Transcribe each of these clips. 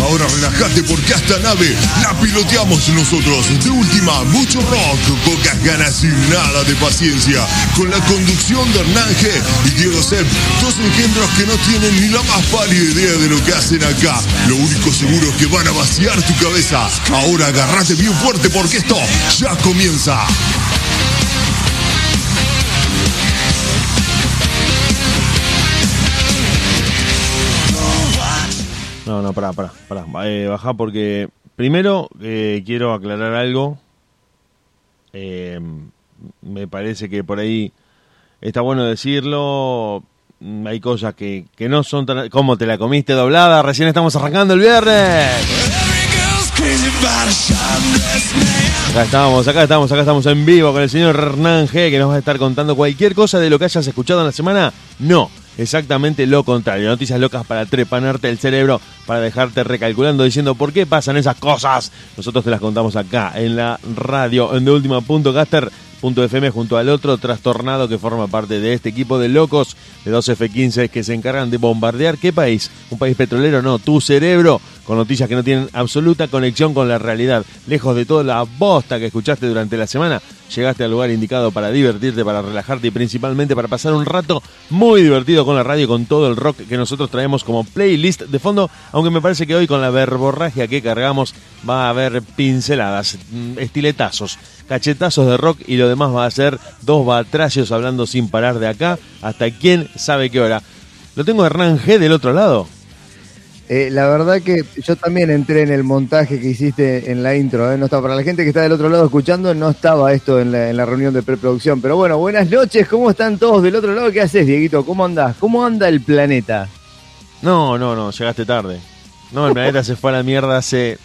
Ahora relajate porque esta nave la piloteamos nosotros. De última, mucho rock, pocas ganas y nada de paciencia. Con la conducción de Hernán G y Diego Sepp, dos engendros que no tienen ni la más pálida idea de lo que hacen acá. Lo único seguro es que van a vaciar tu cabeza. Ahora agárrate bien fuerte porque esto ya comienza. No, pará, pará, pará. Eh, bajá porque primero eh, quiero aclarar algo. Eh, me parece que por ahí está bueno decirlo. Mm, Hay cosas que, que no son tan... ¿Cómo te la comiste doblada? Recién estamos arrancando el viernes. Acá estamos, acá estamos, acá estamos en vivo con el señor Hernán G que nos va a estar contando cualquier cosa de lo que hayas escuchado en la semana. No, exactamente lo contrario. Noticias locas para trepanarte el cerebro, para dejarte recalculando, diciendo por qué pasan esas cosas. Nosotros te las contamos acá en la radio, en deultima.caster.fm junto al otro trastornado que forma parte de este equipo de locos de 2F15 que se encargan de bombardear. ¿Qué país? ¿Un país petrolero? No, tu cerebro con noticias que no tienen absoluta conexión con la realidad. Lejos de toda la bosta que escuchaste durante la semana, llegaste al lugar indicado para divertirte, para relajarte y principalmente para pasar un rato muy divertido con la radio, con todo el rock que nosotros traemos como playlist de fondo, aunque me parece que hoy con la verborragia que cargamos va a haber pinceladas, mm, estiletazos, cachetazos de rock y lo demás va a ser dos batracios hablando sin parar de acá hasta quién sabe qué hora. Lo tengo a Hernán G del otro lado. Eh, la verdad que yo también entré en el montaje que hiciste en la intro. ¿eh? No estaba, para la gente que está del otro lado escuchando, no estaba esto en la, en la reunión de preproducción. Pero bueno, buenas noches. ¿Cómo están todos del otro lado? ¿Qué haces, Dieguito? ¿Cómo andás? ¿Cómo anda el planeta? No, no, no, llegaste tarde. No, el planeta se fue a la mierda hace,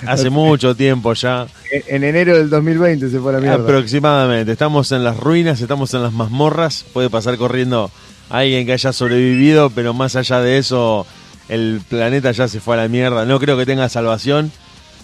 hace mucho tiempo ya. En, en enero del 2020 se fue a la mierda. Aproximadamente. Estamos en las ruinas, estamos en las mazmorras. Puede pasar corriendo alguien que haya sobrevivido, pero más allá de eso, el planeta ya se fue a la mierda. No creo que tenga salvación.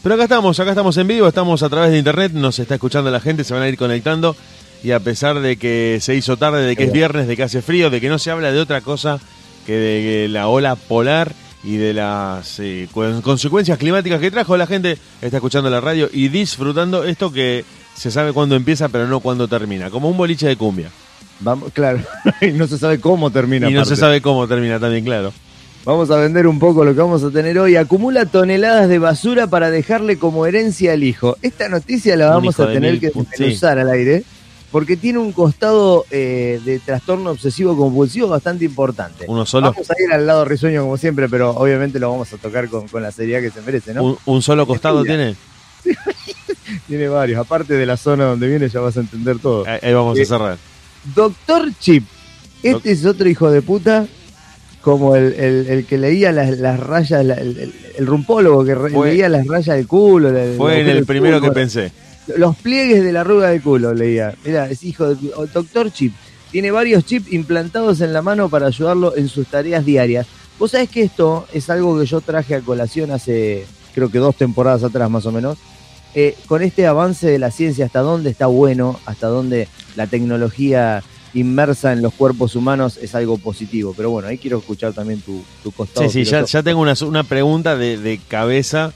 Pero acá estamos, acá estamos en vivo, estamos a través de internet, nos está escuchando la gente, se van a ir conectando. Y a pesar de que se hizo tarde, de que es viernes, de que hace frío, de que no se habla de otra cosa que de la ola polar y de las eh, cu- consecuencias climáticas que trajo, la gente está escuchando la radio y disfrutando esto que se sabe cuándo empieza, pero no cuándo termina, como un boliche de cumbia. Vamos, claro. y no se sabe cómo termina. y no se sabe cómo termina también, claro. Vamos a vender un poco lo que vamos a tener hoy. Acumula toneladas de basura para dejarle como herencia al hijo. Esta noticia la vamos a tener mil que desmenuzar al aire porque tiene un costado eh, de trastorno obsesivo compulsivo bastante importante. Uno solo. Vamos a ir al lado risueño como siempre, pero obviamente lo vamos a tocar con, con la seriedad que se merece, ¿no? Un, un solo costado tiene. Tiene varios. Aparte de la zona donde viene ya vas a entender todo. Ahí ahí vamos a Eh, cerrar. Doctor Chip. Este es otro hijo de puta, como el, el- el que leía las, las rayas, la- el, rumpólogo que Fue- leía las rayas del culo. la- Fue en el primero que pensé. Los pliegues de la arruga del culo leía. Mira, es hijo de Doctor Chip. Tiene varios chips implantados en la mano para ayudarlo en sus tareas diarias. Vos sabés que esto es algo que yo traje a colación hace, creo que dos temporadas atrás más o menos. Eh, con este avance de la ciencia, hasta dónde está bueno, hasta dónde la tecnología inmersa en los cuerpos humanos es algo positivo. Pero bueno, ahí quiero escuchar también tu, tu costado. Sí, sí, ya, tengo una, una pregunta de, de cabeza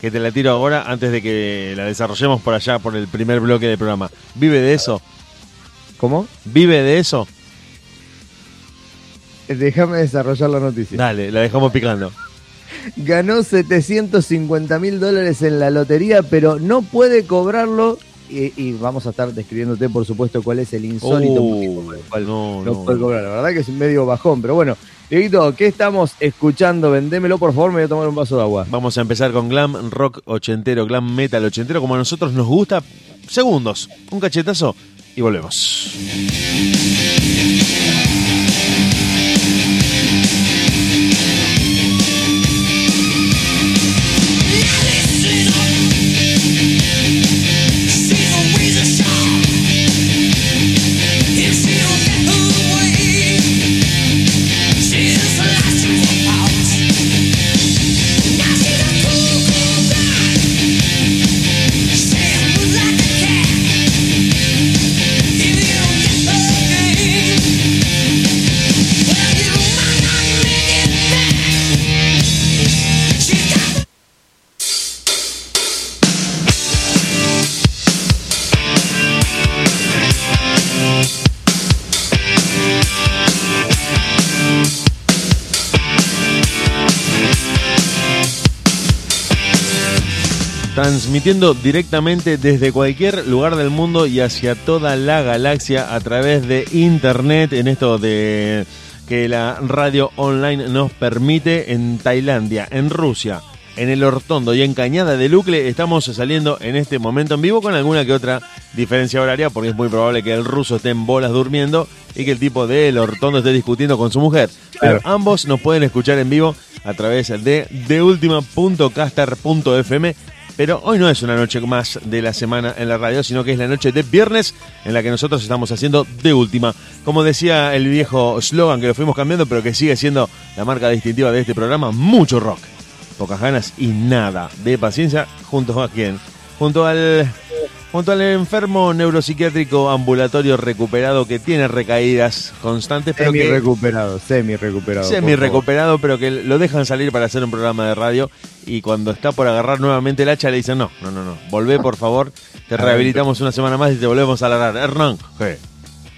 que te la tiro ahora antes de que la desarrollemos por allá, por el primer bloque del programa. ¿Vive de eso? ¿Cómo? ¿Vive de eso? Déjame desarrollar la noticia. Dale, la dejamos picando. ganó 750 mil dólares en la lotería, pero no puede cobrarlo. Y, y vamos a estar describiéndote, por supuesto, cuál es el insólito Uh, motivo por el cual no, no, no, puede cobrar. La verdad que es medio bajón, pero bueno. Dieguito, ¿qué estamos escuchando? Vendémelo, por favor, me voy a tomar un vaso de agua. Vamos a empezar con glam rock ochentero, glam metal ochentero, como a nosotros nos gusta. Segundos, un cachetazo y volvemos. Transmitiendo directamente desde cualquier lugar del mundo y hacia toda la galaxia a través de internet en esto de que la radio online nos permite en Tailandia, en Rusia, en el Hortondo y en Cañada de Lucle estamos saliendo en este momento en vivo con alguna que otra diferencia horaria porque es muy probable que el ruso esté en bolas durmiendo y que el tipo del Hortondo esté discutiendo con su mujer. Pero ambos nos pueden escuchar en vivo a través de deultima.caster.fm pero hoy no es una noche más de la semana en la radio, sino que es la noche de viernes en la que nosotros estamos haciendo de última. Como decía el viejo slogan que lo fuimos cambiando, pero que sigue siendo la marca distintiva de este programa, mucho rock, pocas ganas y nada de paciencia, junto a quién? Junto al junto al enfermo neuropsiquiátrico ambulatorio recuperado que tiene recaídas constantes, pero semi que recuperado, semi recuperado. semi recuperado, pero que lo dejan salir para hacer un programa de radio y cuando está por agarrar nuevamente el hacha le dicen no, no, no, no, volvé por favor, te rehabilitamos una semana más y te volvemos a agarrar. Hernán.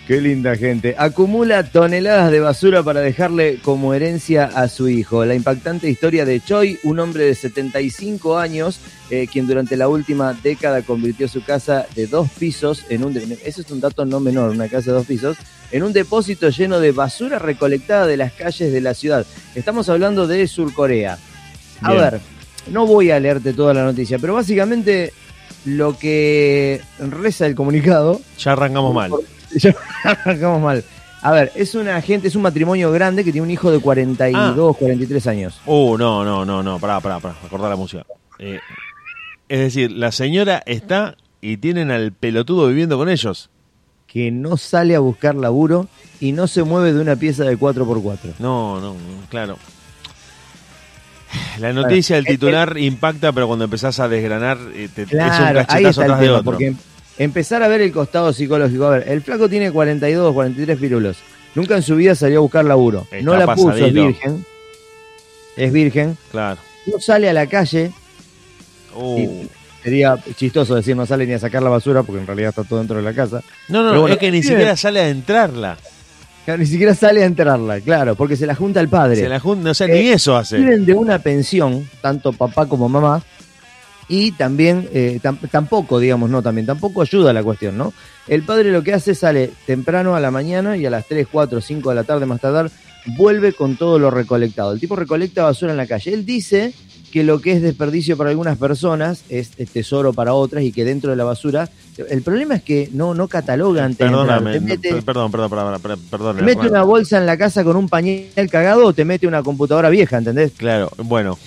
Qué linda gente. Acumula toneladas de basura para dejarle como herencia a su hijo. La impactante historia de Choi, un hombre de 75 años, eh, quien durante la última década convirtió su casa de dos pisos en un... Eso es un dato no menor, una casa de dos pisos, en un depósito lleno de basura recolectada de las calles de la ciudad. Estamos hablando de Surcorea. A Bien. ver, no voy a leerte toda la noticia, pero básicamente lo que reza el comunicado Ya arrancamos mal. ya arrancamos mal. A ver, es una gente, es un matrimonio grande que tiene un hijo de 42, 43 años. Uh, no, no, no, no, pará, pará, pará, acordar la música. Eh, es decir, la señora está y tienen al pelotudo viviendo con ellos. Que no sale a buscar laburo y no se mueve de una pieza de 4x4. No, no, no, claro. La noticia del titular impacta, pero cuando empezás a desgranar, eh, te, es un Claro, ahí cachetazo el atrás de otro. porque empezar a ver el costado psicológico. A ver, el flaco tiene 42, 43 pirulos. Nunca en su vida salió a buscar laburo. Está no la puso, es virgen. Es virgen. Claro. No sale a la calle. Uh. Sería chistoso decir no sale ni a sacar la basura porque en realidad está todo dentro de la casa. No, no, Pero bueno, es que ni siquiera sale a entrarla. Ni siquiera sale a entrarla, claro, porque se la junta el padre. Se la junta, o sea, Eh, ni eso hace. Viven de una pensión, tanto papá como mamá, y también, eh, tam- tampoco, digamos, no, también, tampoco ayuda a la cuestión, ¿no? El padre lo que hace es sale temprano a la mañana y a las 3, 4, 5 de la tarde más tardar, vuelve con todo lo recolectado. El tipo recolecta basura en la calle. Él dice que lo que es desperdicio para algunas personas es tesoro para otras y que dentro de la basura. El problema es que no, no cataloga antes de entrar. Perdóname, Te mete- perdón, perdón, perdón, perdón, perdón, te mete una bolsa en la casa con un pañal cagado o te mete una computadora vieja, ¿entendés? Claro, bueno.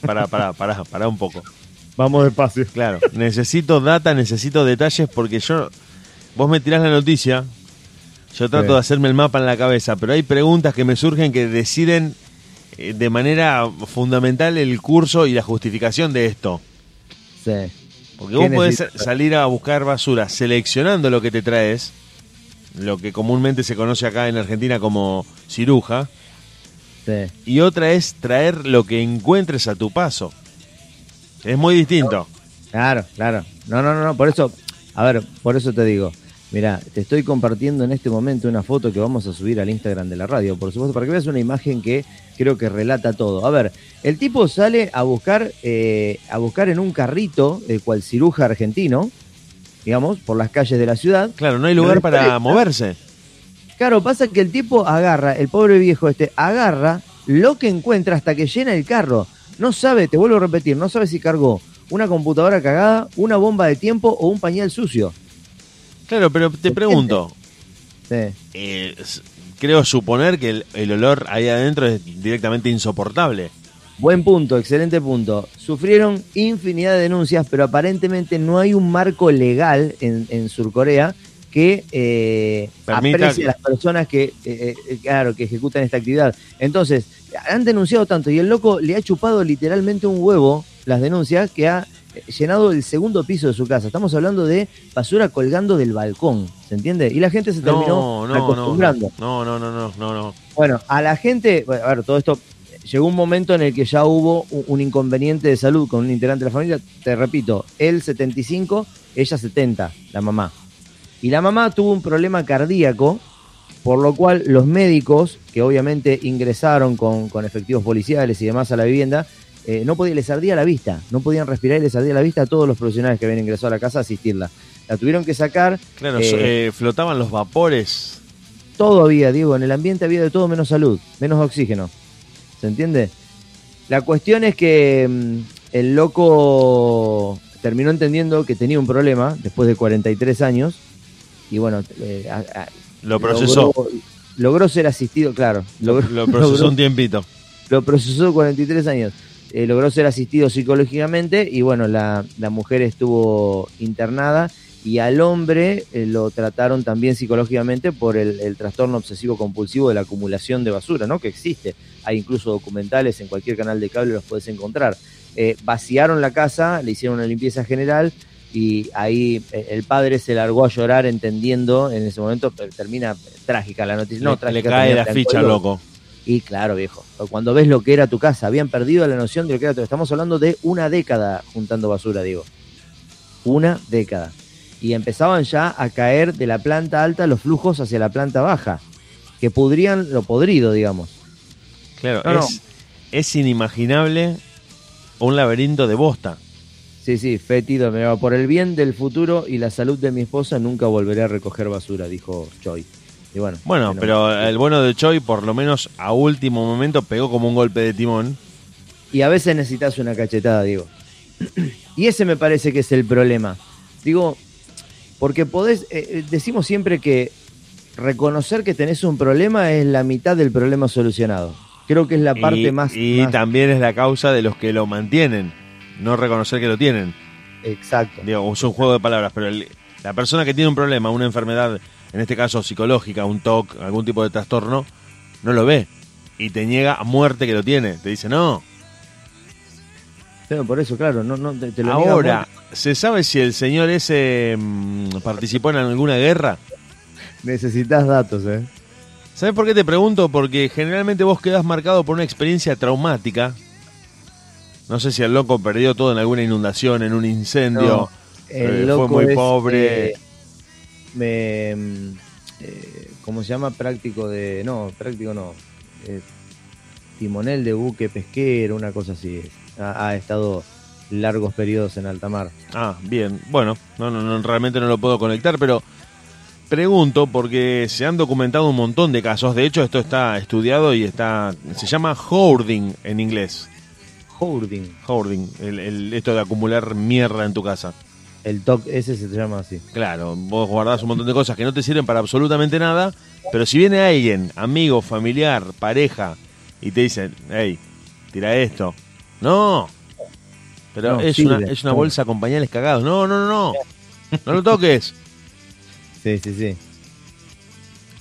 Pará, pará, pará, pará un poco. Vamos despacio. Claro, necesito data, necesito detalles porque yo, vos me tirás la noticia, yo trato Sí. de hacerme el mapa en la cabeza, pero hay preguntas que me surgen que deciden eh, de manera fundamental el curso y la justificación de esto. Sí. Porque ¿Qué vos podés salir a buscar basura seleccionando lo que te traes, lo que comúnmente se conoce acá en Argentina como ciruja, Sí. y otra es traer lo que encuentres a tu paso. Es muy distinto. Claro, claro. No, no, no, no, por eso, a ver, por eso te digo. Mira, te estoy compartiendo en este momento una foto que vamos a subir al Instagram de la radio, por supuesto, para que veas una imagen que creo que relata todo. A ver, el tipo sale a buscar, eh, a buscar en un carrito, el cual ciruja argentino, digamos, por las calles de la ciudad. Claro, no hay lugar para moverse. Claro, pasa que el tipo agarra, el pobre viejo este, agarra lo que encuentra hasta que llena el carro. No sabe, te vuelvo a repetir, no sabe si cargó una computadora cagada, una bomba de tiempo o un pañal sucio. Claro, pero te pregunto, Sí. eh, creo suponer que el, el olor ahí adentro es directamente insoportable. Buen punto, excelente punto. Sufrieron infinidad de denuncias, pero aparentemente no hay un marco legal en, en Surcorea que eh, aprecie a las personas que, eh, eh, claro, que ejecutan esta actividad. Entonces, han denunciado tanto y el loco le ha chupado literalmente un huevo las denuncias que ha eh, llenado el segundo piso de su casa. Estamos hablando de basura colgando del balcón, ¿se entiende? Y la gente se terminó No, no, no, acostumbrando. no, no, no, no, no, no. Bueno, a la gente, bueno, a ver, todo esto, llegó un momento en el que ya hubo un, un inconveniente de salud con un integrante de la familia, te repito, él 75, ella 70, la mamá. Y la mamá tuvo un problema cardíaco, por lo cual los médicos, que obviamente ingresaron con, con efectivos policiales y demás a la vivienda, eh, no podía, les ardía la vista, no podían respirar y les ardía la vista a todos los profesionales que habían ingresado a la casa a asistirla. La tuvieron que sacar. Claro, eh, eh, flotaban los vapores. Todo había, Diego, en el ambiente había de todo menos salud, menos oxígeno. ¿Se entiende? La cuestión es que mm, el loco terminó entendiendo que tenía un problema después de 43 años y bueno, eh, a- a- Lo procesó. Logró, logró ser asistido, claro. Logró, Lo procesó logró- un tiempito. lo procesó 43 años. Eh, logró ser asistido psicológicamente y bueno, la, la mujer estuvo internada y al hombre eh, lo trataron también psicológicamente por el, el trastorno obsesivo compulsivo de la acumulación de basura, ¿no? Que existe. Hay incluso documentales en cualquier canal de cable los puedes encontrar. Eh, vaciaron la casa, le hicieron una limpieza general y ahí eh, el padre se largó a llorar entendiendo en ese momento, pero termina trágica la noticia. No, le, trágica, le cae la ficha, loco. Y claro, viejo, cuando ves lo que era tu casa, habían perdido la noción de lo que era tu Estamos hablando de una década juntando basura, digo. Una década. Y empezaban ya a caer de la planta alta los flujos hacia la planta baja, que pudrían lo podrido, digamos. Claro, No, no. es, es inimaginable un laberinto de bosta. Sí, sí, fétido, me va por el bien del futuro y la salud de mi esposa nunca volveré a recoger basura, dijo Choi. Y bueno, Bueno, pero el bueno de Choi, por lo menos a último momento, pegó como un golpe de timón. Y a veces necesitas una cachetada, digo. Y ese me parece que es el problema. Digo, porque podés, eh, eh, decimos siempre que reconocer que tenés un problema es la mitad del problema solucionado. Creo que es la parte y, más, y más- también es la causa de los que lo mantienen, no reconocer que lo tienen. exacto. Digo, es un juego de palabras, pero el- la persona que tiene un problema, una enfermedad, en este caso psicológica, un TOC, algún tipo de trastorno, no lo ve. Y te niega a muerte que lo tiene. Te dice, no. Pero por eso, claro, no, no te, te lo niega Ahora. ¿se sabe si el señor ese mm, participó en alguna guerra? necesitas datos, ¿eh? ¿Sabes por qué te pregunto? Porque generalmente vos quedás marcado por una experiencia traumática. No sé si el loco perdió todo en alguna inundación, en un incendio. No, el eh, fue loco muy es, pobre. eh, me, eh, ¿Cómo se llama? Práctico de. No, práctico no. eh, timonel de buque pesquero, una cosa así. Ha, ha estado largos periodos en alta mar. Ah, bien. Bueno, no, no, no, realmente no lo puedo conectar, pero pregunto porque se han documentado un montón de casos. De hecho, esto está estudiado y está. Se llama hoarding en inglés. Hoarding. Hoarding, el, el- esto de acumular mierda en tu casa. El TOC ese se llama así. Claro, vos guardás un montón de cosas que no te sirven para absolutamente nada, pero si viene alguien, amigo, familiar, pareja, y te dicen, hey, tira esto. No. Pero No, es, sirve. una, es una bolsa con pañales cagados. No, no, no, no. No lo toques. Sí, sí, sí.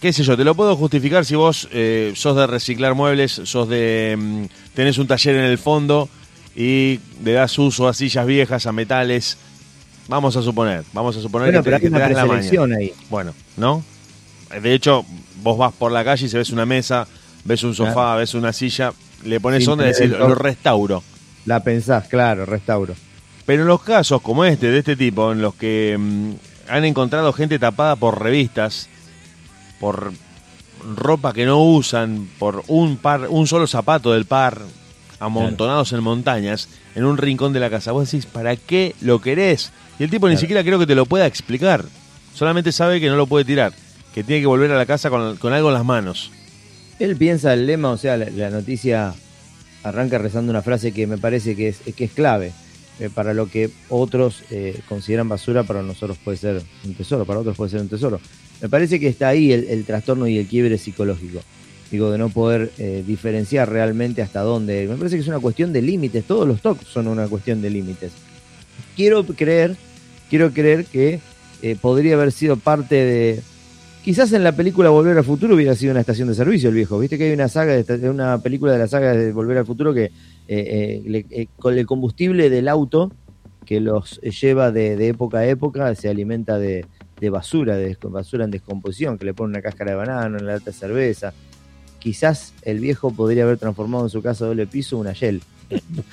Qué sé yo, te lo puedo justificar si vos eh, sos de reciclar muebles, sos de... mm, tenés un taller en el fondo y le das uso a sillas viejas, a metales. Vamos a suponer, vamos a suponer Bueno, que, pero te, hay que te una das la maña. ahí. Bueno, ¿no? De hecho, vos vas por la calle y se ves una mesa, ves un sofá, Claro. ves una silla, le pones Sin onda y decís, lo restauro. La pensás, claro, restauro. Pero en los casos como este, de este tipo, en los que mm, han encontrado gente tapada por revistas, por ropa que no usan, por un par, un solo zapato del par, amontonados en montañas, en un rincón de la casa, vos decís, ¿para qué lo querés? Y el tipo ni siquiera creo que te lo pueda explicar. Solamente sabe que no lo puede tirar, que tiene que volver a la casa con, con algo en las manos. Él piensa el lema, o sea, la, la noticia arranca rezando una frase que me parece que es, que es clave. Eh, para lo que otros eh, consideran basura, para nosotros puede ser un tesoro, para otros puede ser un tesoro. Me parece que está ahí el, trastorno y el quiebre psicológico. Digo, de no poder eh, diferenciar realmente hasta dónde. Me parece que es una cuestión de límites. Todos los TOC son una cuestión de límites. Quiero creer, quiero creer que podría haber sido parte de, Quizás en la película Volver al Futuro hubiera sido una estación de servicio el viejo. Viste que hay una saga, de una película de la saga de Volver al Futuro que le- eh, con el combustible del auto que los eh, lleva de, de época a época se alimenta de, de basura, de basura en descomposición, que le pone una cáscara de banano, una lata de cerveza. Quizás el viejo podría haber transformado en su casa doble piso una.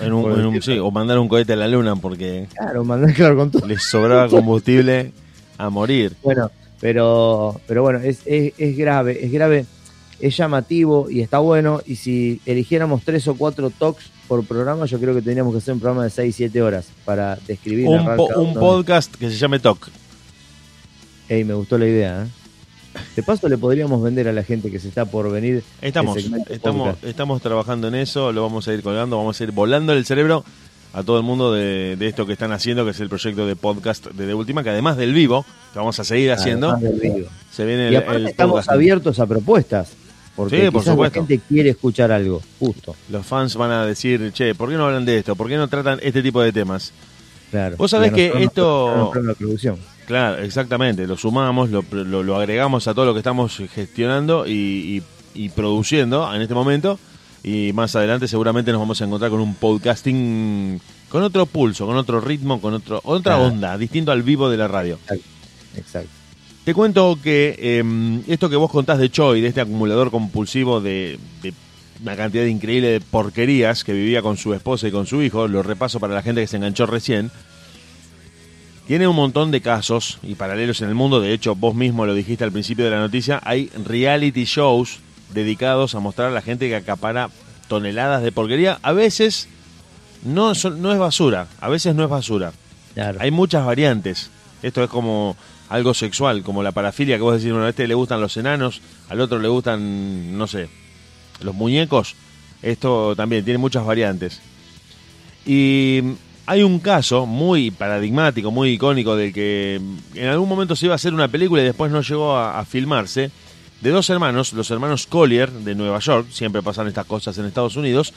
En un- en un- sí, o mandar un cohete a la luna porque Claro, mandar claro con todo. les sobraba combustible a morir. Bueno, pero, pero bueno, es, es, es grave, es grave. es llamativo y está bueno. Y si eligiéramos tres o cuatro talks por programa, yo creo que tendríamos que hacer un programa de 6, 7 horas para describir. Un, po- podcast que se llame Talk. Ey, me gustó la idea. ¿eh? De paso, le podríamos vender a la gente que se está por venir. Estamos, estamos, podcast. estamos trabajando en eso, lo vamos a ir colgando, vamos a ir volando el cerebro a todo el mundo de, de esto que están haciendo, que es el proyecto de podcast de De Última, que además del vivo, que vamos a seguir haciendo, se viene Y el, aparte el estamos podcast. abiertos a propuestas. Porque Sí, por quizás la supuesto. gente quiere escuchar algo, justo. Los fans van a decir, che, ¿por qué no hablan de esto? ¿Por qué no tratan este tipo de temas? Claro. Vos sabés que esto- la producción. Claro, exactamente, lo sumamos, lo, lo- lo agregamos a todo lo que estamos gestionando y, y- y produciendo en este momento. Y más adelante seguramente nos vamos a encontrar con un podcasting con otro pulso, con otro ritmo, con otro, otra onda, distinto al vivo de la radio. Exacto. Te cuento que eh, esto que vos contás de Choi, de este acumulador compulsivo de, de una cantidad increíble de porquerías que vivía con su esposa y con su hijo, lo repaso para la gente que se enganchó recién, tiene un montón de casos y paralelos en el mundo, de hecho vos mismo lo dijiste al principio de la noticia, hay reality shows dedicados a mostrar a la gente que acapara toneladas de porquería, a veces no, es basura, a veces no es basura. Claro. Hay muchas variantes. Esto es como algo sexual, como la parafilia que vos decís, bueno, a este le gustan los enanos, al otro le gustan, no sé, los muñecos. Esto también tiene muchas variantes. Y hay un caso muy paradigmático, muy icónico, del que en algún momento se iba a hacer una película y después no llegó a, a filmarse, de dos hermanos, los hermanos Collier de Nueva York, siempre pasan estas cosas en Estados Unidos,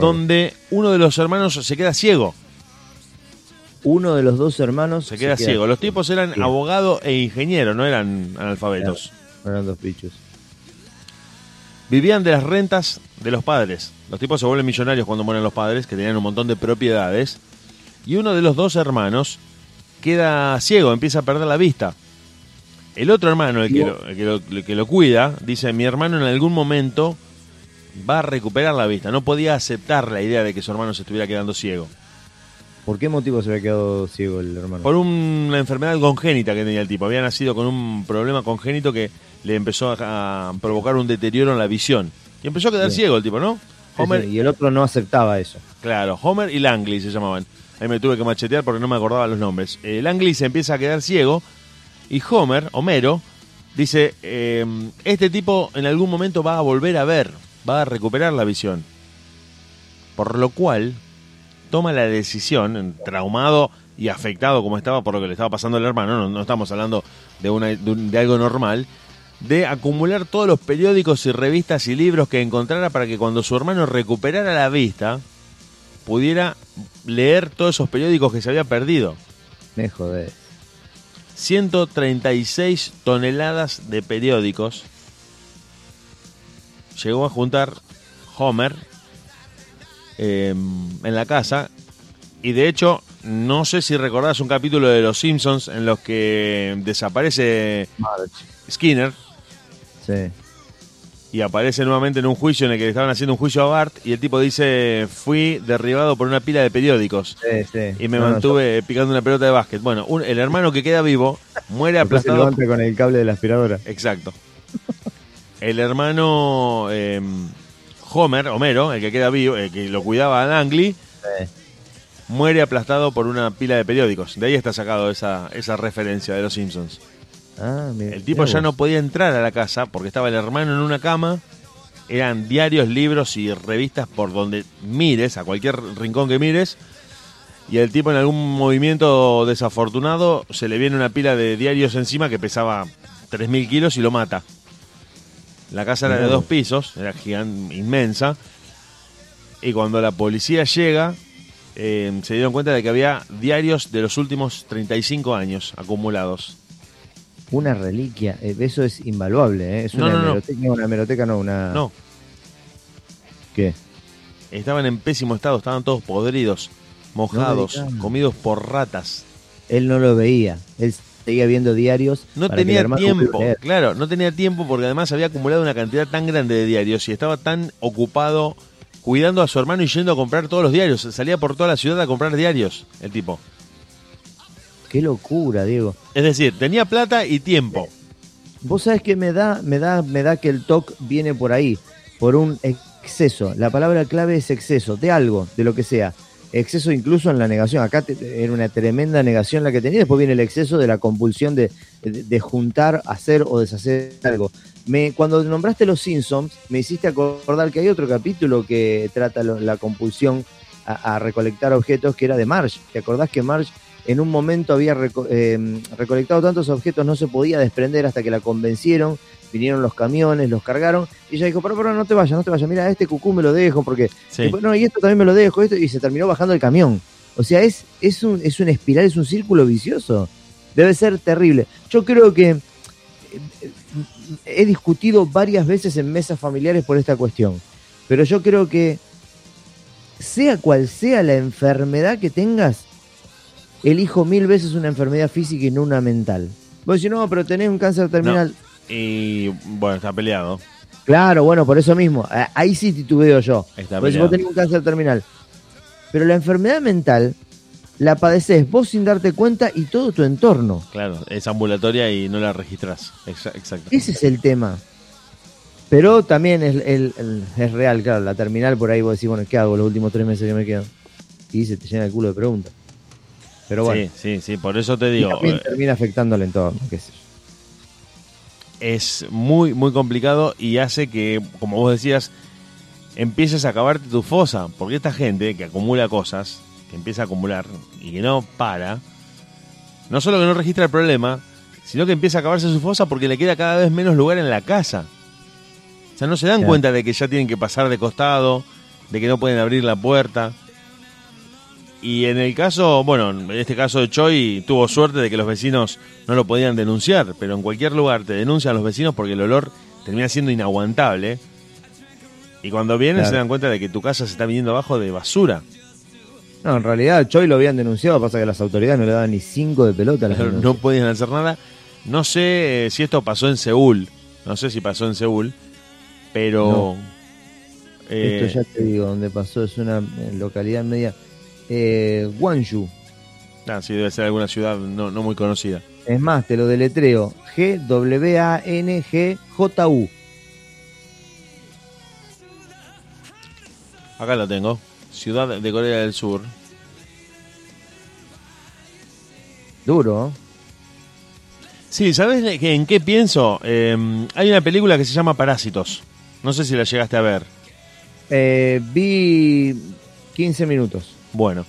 donde uno de los hermanos se queda ciego. Uno de los dos hermanos Se queda ciego. Los tipos eran Sí. abogado e ingeniero, no eran analfabetos. Eran dos bichos. Vivían de las rentas de los padres. Los tipos se vuelven millonarios cuando mueren los padres, que tenían un montón de propiedades. Y uno de los dos hermanos queda ciego, empieza a perder la vista. El otro hermano, el que lo, el que lo- el que lo cuida, dice, mi hermano en algún momento va a recuperar la vista. No podía aceptar la idea de que su hermano se estuviera quedando ciego. ¿Por qué motivo se había quedado ciego el hermano? Por una enfermedad congénita que tenía el tipo. Había nacido con un problema congénito que le empezó a, provocar un deterioro en la visión. Y empezó a quedar Bien. ciego el tipo, ¿no? Sí, Homer, sí, y el otro no aceptaba eso. claro, Homer y Langley se llamaban. Ahí me tuve que machetear porque no me acordaba los nombres. Eh, Langley se empieza a quedar ciego y Homer, Homero, dice, eh, este tipo en algún momento va a volver a ver, va a recuperar la visión. Por lo cual toma la decisión, traumado y afectado como estaba por lo que le estaba pasando al hermano, no, no estamos hablando de, una, de, un- de algo normal, de acumular todos los periódicos y revistas y libros que encontrara para que cuando su hermano recuperara la vista, pudiera leer todos esos periódicos que se había perdido. Me jodés. 136 toneladas de periódicos llegó a juntar Homer eh, en la casa y de hecho no sé si recordás un capítulo de Los Simpsons en los que desaparece March. Skinner Sí. y aparece nuevamente en un juicio en el que le estaban haciendo un juicio a Bart y el tipo dice fui derribado por una pila de periódicos Sí, sí. y me No, no, mantuve picando una pelota de básquet. Bueno, un- el hermano que queda vivo muere se aplastado con el cable de la aspiradora. Exacto. El hermano eh, Homer, Homero, el que queda vivo, el que lo cuidaba a Langley, Sí. muere aplastado por una pila de periódicos. De ahí está sacado esa, esa referencia de los Simpsons. Ah, mira, El tipo ya no podía entrar a la casa porque estaba el hermano en una cama. Eran diarios, libros y revistas por donde mires, a cualquier rincón que mires. Y el tipo en algún movimiento desafortunado se le viene una pila de diarios encima que pesaba 3.000 kilos y lo mata. La casa era de dos pisos, era gigan- inmensa. Y cuando la policía llega, eh, se dieron cuenta de que había diarios de los últimos 35 años acumulados. Una reliquia. eh, eso es invaluable, ¿eh? Es No, una no, no. hemeroteca. No, una hemeroteca no, una... No, ¿Qué? estaban en pésimo estado, estaban todos podridos, mojados, comidos por ratas. Él no lo veía. Él seguía viendo diarios. No tenía tiempo, claro, no tenía tiempo porque además había acumulado una cantidad tan grande de diarios y estaba tan ocupado cuidando a su hermano y yendo a comprar todos los diarios. Salía por toda la ciudad a comprar diarios, el tipo. Qué locura, Diego. Es decir, tenía plata y tiempo. vos sabés que me da, me da, me da que el TOC viene por ahí, por un exceso. La palabra clave es exceso, de algo, de lo que sea. Exceso incluso en la negación. Acá te- era una tremenda negación la que tenía. Después viene el exceso de la compulsión de, de- juntar, hacer o deshacer algo. Me, cuando nombraste los Simpsons, me hiciste acordar que hay otro capítulo que trata la compulsión a, a recolectar objetos, que era de Marge. ¿Te acordás que Marge en un momento había reco- eh, recolectado tantos objetos, no se podía desprender hasta que la convencieron, vinieron los camiones, los cargaron, y ella dijo, pero, pero no te vayas, no te vayas, mira, este cucú me lo dejo, porque, Sí. y esto también me lo dejo, esto, y se terminó bajando el camión. O sea, es, es, un, es una espiral, es un círculo vicioso. Debe ser terrible. Yo creo que eh, he discutido varias veces en mesas familiares por esta cuestión, pero yo creo que sea cual sea la enfermedad que tengas, elijo mil veces una enfermedad física y no una mental. Vos decís, no, pero tenés un cáncer terminal. Y bueno, está peleado. Claro, bueno, por eso mismo. a- Ahí sí titubeo yo. Está Porque si vos tenés un cáncer terminal. Pero la enfermedad mental la padeces vos sin darte cuenta y todo tu entorno. Claro, es ambulatoria y no la registras. Exa- Exacto. Ese es el tema. Pero también es, el- el- es real, claro, la terminal por ahí vos decís, bueno, ¿qué hago los últimos tres meses que me quedan? Y se te llena el culo de preguntas. Pero bueno, Sí, sí, sí, por eso te y digo, también eh, termina afectando al entorno, qué sé yo. Es muy, muy complicado y hace que, como vos decías, empieces a acabarte tu fosa. Porque esta gente que acumula cosas, que empieza a acumular y que no para, no solo que no registra el problema, sino que empieza a acabarse su fosa porque le queda cada vez menos lugar en la casa. O sea, no se dan Claro. cuenta de que ya tienen que pasar de costado, de que no pueden abrir la puerta. Y en el caso, bueno, en este caso de Choi tuvo suerte de que los vecinos no lo podían denunciar, pero en cualquier lugar te denuncian los vecinos porque el olor termina siendo inaguantable. Y cuando vienen Claro. se dan cuenta de que tu casa se está viniendo abajo de basura. No, en realidad Choi lo habían denunciado, pasa que las autoridades no le daban ni cinco de pelota a las no denuncias. podían hacer nada. No sé eh, si esto pasó en Seúl, no sé si pasó en Seúl, pero... eh, Esto ya te digo, donde pasó, es una eh, localidad media. Eh, Gwangju. ah, sí, debe ser alguna ciudad no, no muy conocida. Es más, te lo deletreo. G-W-A-N-G-J-U. Acá lo tengo. Ciudad de Corea del Sur. Duro. Sí, ¿sabes en qué pienso? Eh, hay una película que se llama Parásitos. No sé si la llegaste a ver. Eh, vi 15 minutos. Bueno.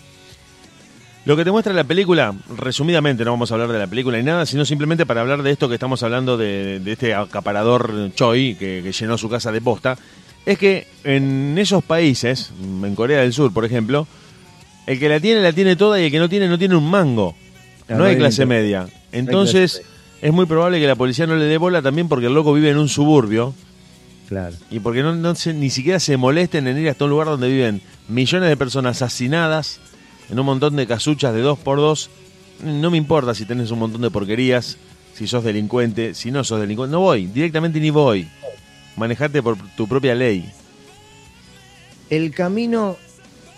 Lo que te muestra la película, resumidamente, no vamos a hablar de la película ni nada, sino simplemente para hablar de esto que estamos hablando de, de este acaparador Choi que, que llenó su casa de posta, es que en esos países, en Corea del Sur, por ejemplo, el que la tiene, la tiene toda y el que no tiene, no tiene un mango. No hay clase media. Entonces, es muy probable que la policía no le dé bola también porque el loco vive en un suburbio Claro. y porque no, no se- ni siquiera se molesten en ir hasta un lugar donde viven millones de personas hacinadas en un montón de casuchas de dos por dos. No me importa si tenés un montón de porquerías, si sos delincuente, si no sos delincuente. No voy, directamente ni voy. Manejate por tu propia ley. El camino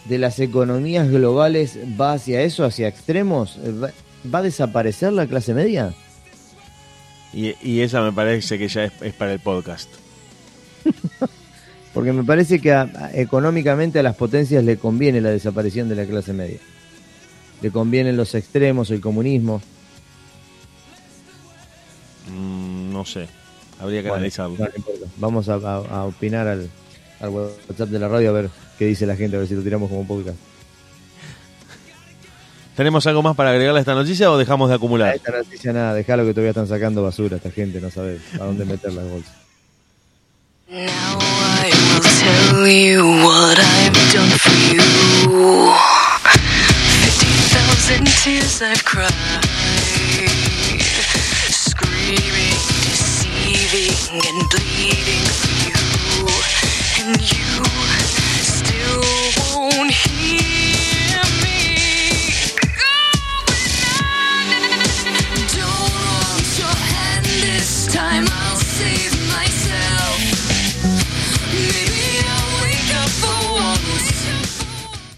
de las economías globales va hacia eso, hacia extremos. ¿Va, va a desaparecer la clase media? Y, y esa me parece que ya es, es para el podcast. Porque me parece que a- a- económicamente a las potencias le conviene la desaparición de la clase media. Le convienen los extremos, el comunismo. Mm, no sé, habría que Bueno, analizarlo. Vamos a, a- a opinar al, al WhatsApp de la radio a ver qué dice la gente, a ver si lo tiramos como podcast. ¿Tenemos algo más para agregarle a esta noticia o dejamos de A acumular? esta noticia nada, dejalo que todavía están sacando basura esta gente, no sabe a dónde meter las bolsas. Now I will tell you what I've done for you. Fifty thousand tears I've cried, screaming, deceiving, and bleeding for you, and you still won't hear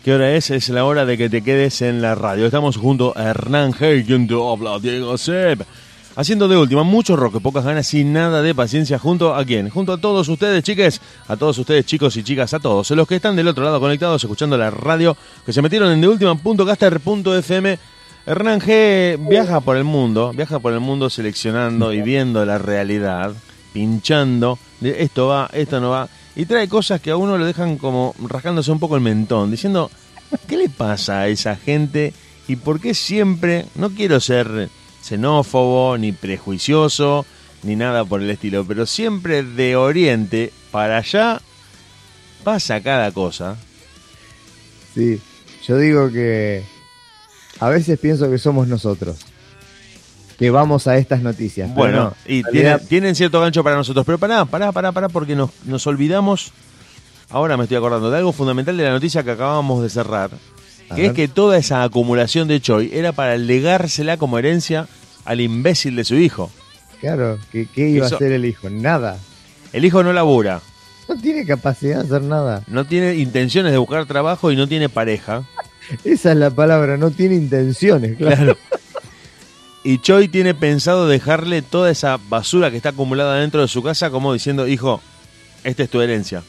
¿Qué hora es? Es la hora de que te quedes en la radio. Estamos junto a Hernán Hey, quien te habla, Diego Seb. Haciendo de última mucho rock, pocas ganas y nada de paciencia junto a quién? Junto a todos ustedes, chiques, a todos ustedes, chicos y chicas, a todos los que están del otro lado conectados escuchando la radio, que se metieron en deultima.caster.fm. Hernán G viaja por el mundo, viaja por el mundo seleccionando y viendo la realidad, pinchando, esto va, esto no va, y trae cosas que a uno lo dejan como rascándose un poco el mentón, diciendo, ¿qué le pasa a esa gente y por qué siempre, no quiero ser xenófobo, ni prejuicioso, ni nada por el estilo, pero siempre de Oriente para allá pasa cada cosa. Sí, yo digo que a veces pienso que somos nosotros. Que vamos a estas noticias. Bueno, no, y en tienen, cierto gancho para nosotros, pero pará, pará, pará, pará, porque nos, nos olvidamos, ahora me estoy acordando, de algo fundamental de la noticia que acabamos de cerrar, A que es que toda esa acumulación de Choi era para legársela como herencia al imbécil de su hijo. Claro, ¿qué, qué iba Eso- a hacer el hijo? Nada. El hijo no labura, No tiene capacidad de hacer nada. no tiene intenciones de buscar trabajo y no tiene pareja. Esa es la palabra, no tiene intenciones, claro. Claro. Y Choi tiene pensado dejarle toda esa basura que está acumulada dentro de su casa como diciendo, hijo, esta es tu herencia.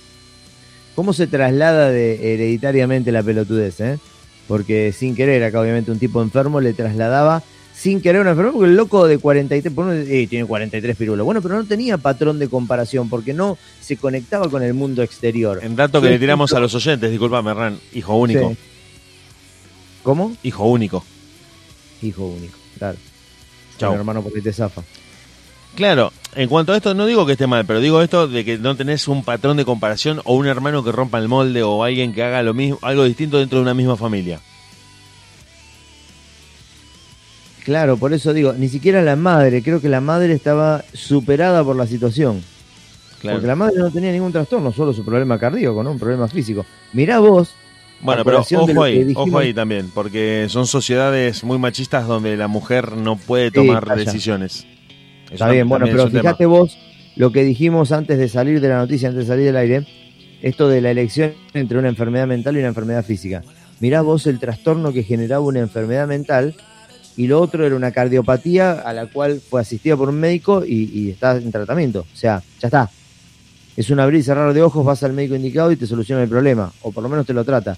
¿Cómo se traslada de hereditariamente la pelotudez, eh? Porque sin querer, acá obviamente un tipo enfermo le trasladaba sin querer una enfermedad, porque el loco de 43, por uno, eh, tiene 43 pirulos. Bueno, pero no tenía patrón de comparación, porque no se conectaba con el mundo exterior. En dato que Sí, le tiramos a los oyentes, disculpame, Hernán, hijo único, Sí. ¿Cómo? hijo único. Hijo único, claro. Chau. Un hermano porque te zafa. Claro, en cuanto a esto, no digo que esté mal, pero digo esto de que no tenés un patrón de comparación o un hermano que rompa el molde o alguien que haga lo mismo, algo distinto dentro de una misma familia. Claro, por eso digo, ni siquiera la madre, creo que la madre estaba superada por la situación. Claro. Porque la madre no tenía ningún trastorno, solo su problema cardíaco, ¿no? Un problema físico. Mirá vos. Bueno, pero ojo ahí, ojo ahí también, porque son sociedades muy machistas donde la mujer no puede tomar decisiones. Eso Está bien, bueno, pero fíjate tema. vos lo que dijimos antes de salir de la noticia, antes de salir del aire, esto de la elección entre una enfermedad mental y una enfermedad física. Mirá vos el trastorno que generaba una enfermedad mental y lo otro era una cardiopatía a la cual fue asistida por un médico y, y está en tratamiento. O sea, ya está. Es un abrir y cerrar de ojos, vas al médico indicado y te soluciona el problema, o por lo menos te lo trata.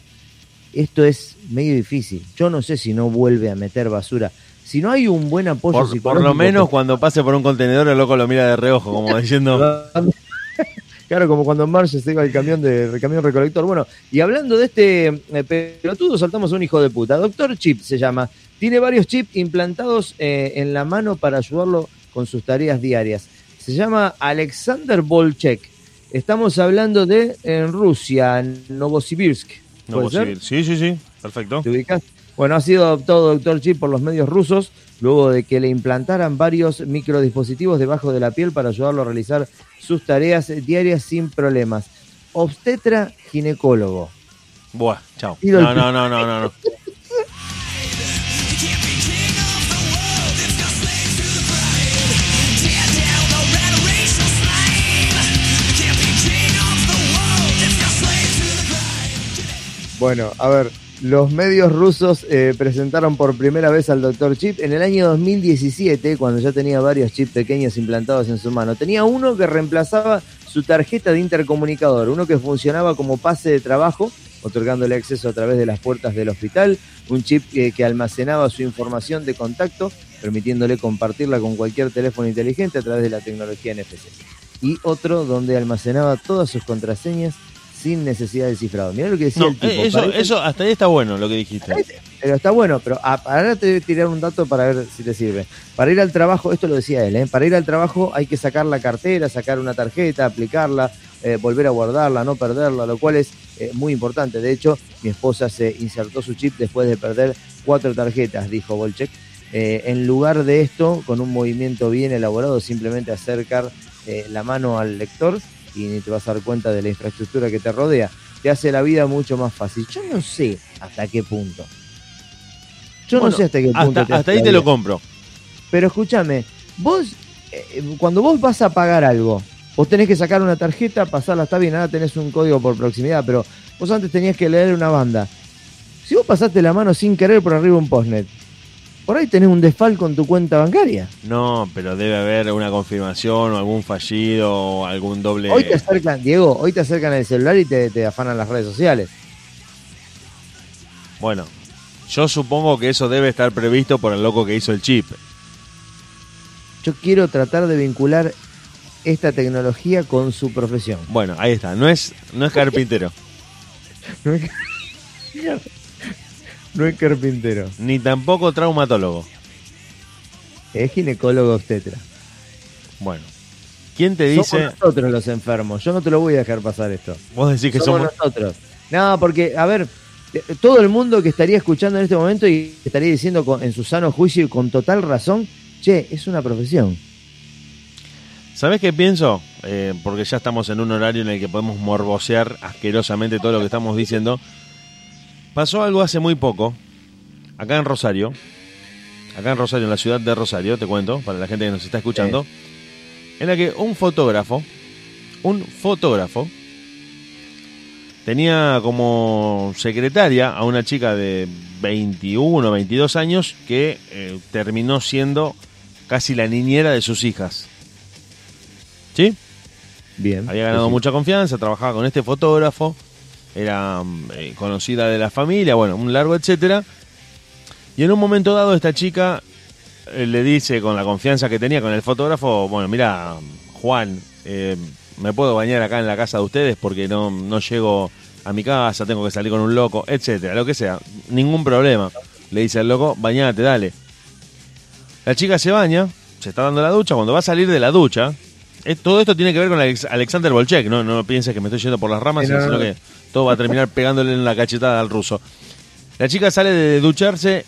Esto es medio difícil. Yo no sé si no vuelve a meter basura. Si no hay un buen apoyo Por, por psicológico, lo menos que- cuando pase por un contenedor el loco lo mira de reojo, como diciendo... Claro, como cuando Marge se iba al camión de el camión recolector. Bueno, y hablando de este eh, pelotudo, saltamos a un hijo de puta. Doctor Chip se llama. Tiene varios chips implantados eh, en la mano para ayudarlo con sus tareas diarias. Se llama Alexander Bolchek. Estamos hablando de en Rusia, Novosibirsk. No, ¿Puede ser? vos sí, sí, sí, perfecto. ¿Te ubicas? Bueno, ha sido adoptado Dr. Chip por los medios rusos luego de que le implantaran varios microdispositivos debajo de la piel para ayudarlo a realizar sus tareas diarias sin problemas. Obstetra ginecólogo. Buah, chao. No, no, no, no. no. Bueno, a ver, los medios rusos eh, presentaron por primera vez al Dr. Chip en el año 2017, cuando ya tenía varios chips pequeños implantados en su mano. Tenía uno que reemplazaba su tarjeta de intercomunicador, uno que funcionaba como pase de trabajo, otorgándole acceso a través de las puertas del hospital, un chip que, que almacenaba su información de contacto, permitiéndole compartirla con cualquier teléfono inteligente a través de la tecnología NFC. Y otro donde almacenaba todas sus contraseñas sin necesidad de cifrado. Mirá lo que decía No, el tipo. eh, eso, parece- eso, hasta ahí está bueno lo que dijiste. pero está bueno, pero a- ahora te voy a tirar un dato para ver si te sirve. Para ir al trabajo, esto lo decía él, ¿eh? para ir al trabajo hay que sacar la cartera, sacar una tarjeta, aplicarla, eh, volver a guardarla, no perderla, lo cual es eh, muy importante. De hecho, mi esposa se insertó su chip después de perder cuatro tarjetas, dijo Volchek. Eh, en lugar de esto, con un movimiento bien elaborado, simplemente acercar la mano al lector y ni te vas a dar cuenta de la infraestructura que te rodea. Te hace la vida mucho más fácil. Yo no sé hasta qué punto. Yo Bueno, no sé hasta qué punto. Hasta, te hasta ahí te lo compro. Pero escúchame, vos, eh, cuando vos vas a pagar algo, vos tenés que sacar una tarjeta, pasarla, está bien, ahora tenés un código por proximidad, pero vos antes tenías que leer una banda. Si vos pasaste la mano sin querer por arriba un postnet, Por ahí tenés un desfalco en tu cuenta bancaria. No, pero debe haber una confirmación o algún fallido o algún doble. Hoy te acercan, Diego, hoy te acercan el celular y te, te afanan las redes sociales. Bueno, yo supongo que eso debe estar previsto por el loco que hizo el chip. Yo quiero tratar de vincular esta tecnología con su profesión. Bueno, ahí está. No es, no es carpintero, No es, no es carpintero, ni tampoco traumatólogo. es ginecólogo obstetra. Bueno, ¿quién te Somos dice? nosotros los enfermos. Yo no te lo voy a dejar pasar esto. Vos decís que somos, somos. nosotros. No, porque, a ver, todo el mundo que estaría escuchando en este momento y estaría diciendo con- en su sano juicio y con total razón, che, es una profesión. ¿Sabés qué pienso? Eh, porque ya estamos en un horario en el que podemos morbosear asquerosamente todo lo que estamos diciendo. Pasó algo hace muy poco, acá en Rosario, acá en Rosario, en la ciudad de Rosario, te cuento, para la gente que nos está escuchando, en la que un fotógrafo, un fotógrafo, tenía como secretaria a una chica de 21, 22 años que eh, terminó siendo casi la niñera de sus hijas. ¿Sí? Bien. Había ganado sí. mucha confianza, trabajaba con este fotógrafo, era mm, eh, conocida de la familia, bueno, un largo etcétera. Y en un momento dado esta chica eh, le dice con la confianza que tenía con el fotógrafo, bueno, mira, Juan, eh, me puedo bañar acá en la casa de ustedes porque no, no llego a mi casa, tengo que salir con un loco, etcétera, lo que sea, ningún problema. Le dice al loco, bañate, dale. La chica se baña, se está dando la ducha, cuando va a salir de la ducha, todo esto tiene que ver con Alex- Alexander Volchek, no, no pienses que me estoy yendo por las ramas, sino no. que todo va a terminar pegándole en la cachetada al ruso. La chica sale de ducharse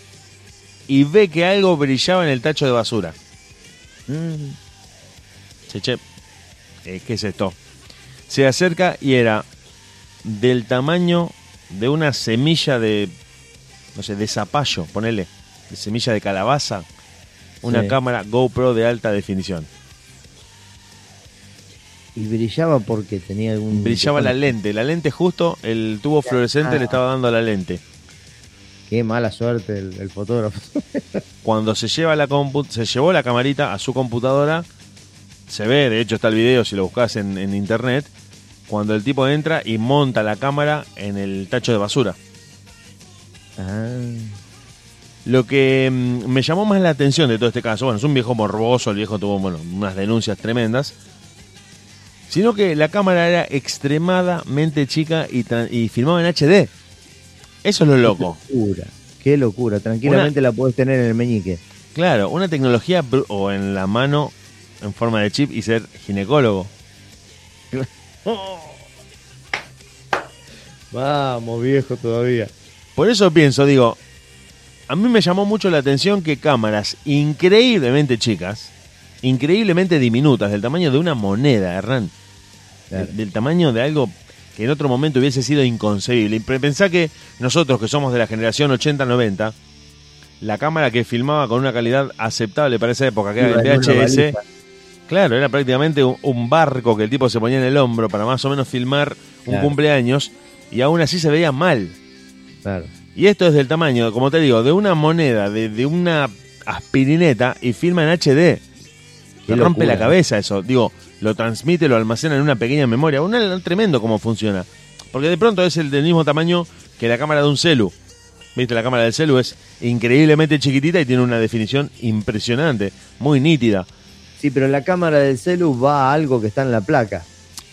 y ve que algo brillaba en el tacho de basura. Mm, Che, che, eh, ¿qué es esto? Se acerca y era del tamaño de una semilla de, no sé, de zapallo, ponele, de semilla de calabaza, una Sí. cámara GoPro de alta definición. Y brillaba porque tenía algún... Brillaba la lente, la lente justo, el tubo fluorescente Ah. le estaba dando a la lente. Qué mala suerte el, el fotógrafo. Cuando se lleva la compu- se llevó la camarita a su computadora, se ve, de hecho está el video si lo buscas en, en internet, cuando el tipo entra y monta la cámara en el tacho de basura. ah, Lo que mm, me llamó más la atención de todo este caso, bueno, es un viejo morboso, el viejo tuvo bueno, unas denuncias tremendas, sino que la cámara era extremadamente chica y, y filmaba en HD. Eso es lo loco. locura. Qué locura. Tranquilamente la puedes tener en el meñique. Claro, una tecnología o en la mano en forma de chip y ser ginecólogo. Vamos, viejo, todavía. Por eso pienso, digo, a mí me llamó mucho la atención que cámaras increíblemente chicas, increíblemente diminutas, del tamaño de una moneda, Hernán, Claro. del, del tamaño de algo que en otro momento hubiese sido inconcebible. Y pe- pensá que nosotros, que somos de la generación 80-90, la cámara que filmaba con una calidad aceptable para esa época, que era el VHS. Claro, era prácticamente un, un barco que el tipo se ponía en el hombro para más o menos filmar un cumpleaños y aún así se veía mal. Claro. Y esto es del tamaño, como te digo, de una moneda, de, de una aspirineta y filma en HD. Te rompe la cabeza eso. Digo, lo transmite, lo almacena en una pequeña memoria. Un tremendo cómo funciona. Porque de pronto es el del mismo tamaño que la cámara de un celu. Viste, la cámara del celu es increíblemente chiquitita y tiene una definición impresionante, muy nítida. Sí, pero la cámara del celu va a algo que está en la placa.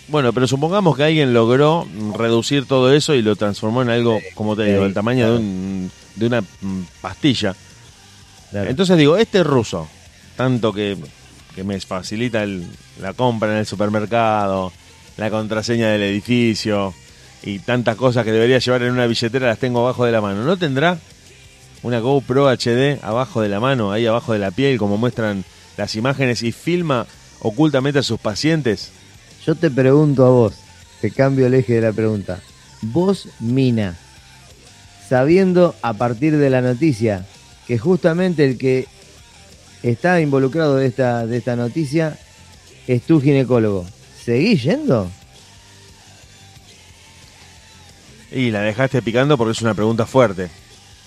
Bueno, pero supongamos que alguien logró reducir todo eso y lo transformó en algo, como te digo, del tamaño de, un, de una mm, pastilla. Claro. Entonces digo, este ruso, tanto que, que me facilita la compra en el supermercado, la contraseña del edificio y tantas cosas que debería llevar en una billetera las tengo abajo de la mano. ¿No tendrá una GoPro HD abajo de la mano, ahí abajo de la piel, como muestran las imágenes y filma ocultamente a sus pacientes? Yo te pregunto a vos, te cambio el eje de la pregunta. Vos, Mina, sabiendo a partir de la noticia que justamente el que está involucrado de esta, de esta noticia es tu ginecólogo, ¿seguís yendo? Y la dejaste picando porque es una pregunta fuerte.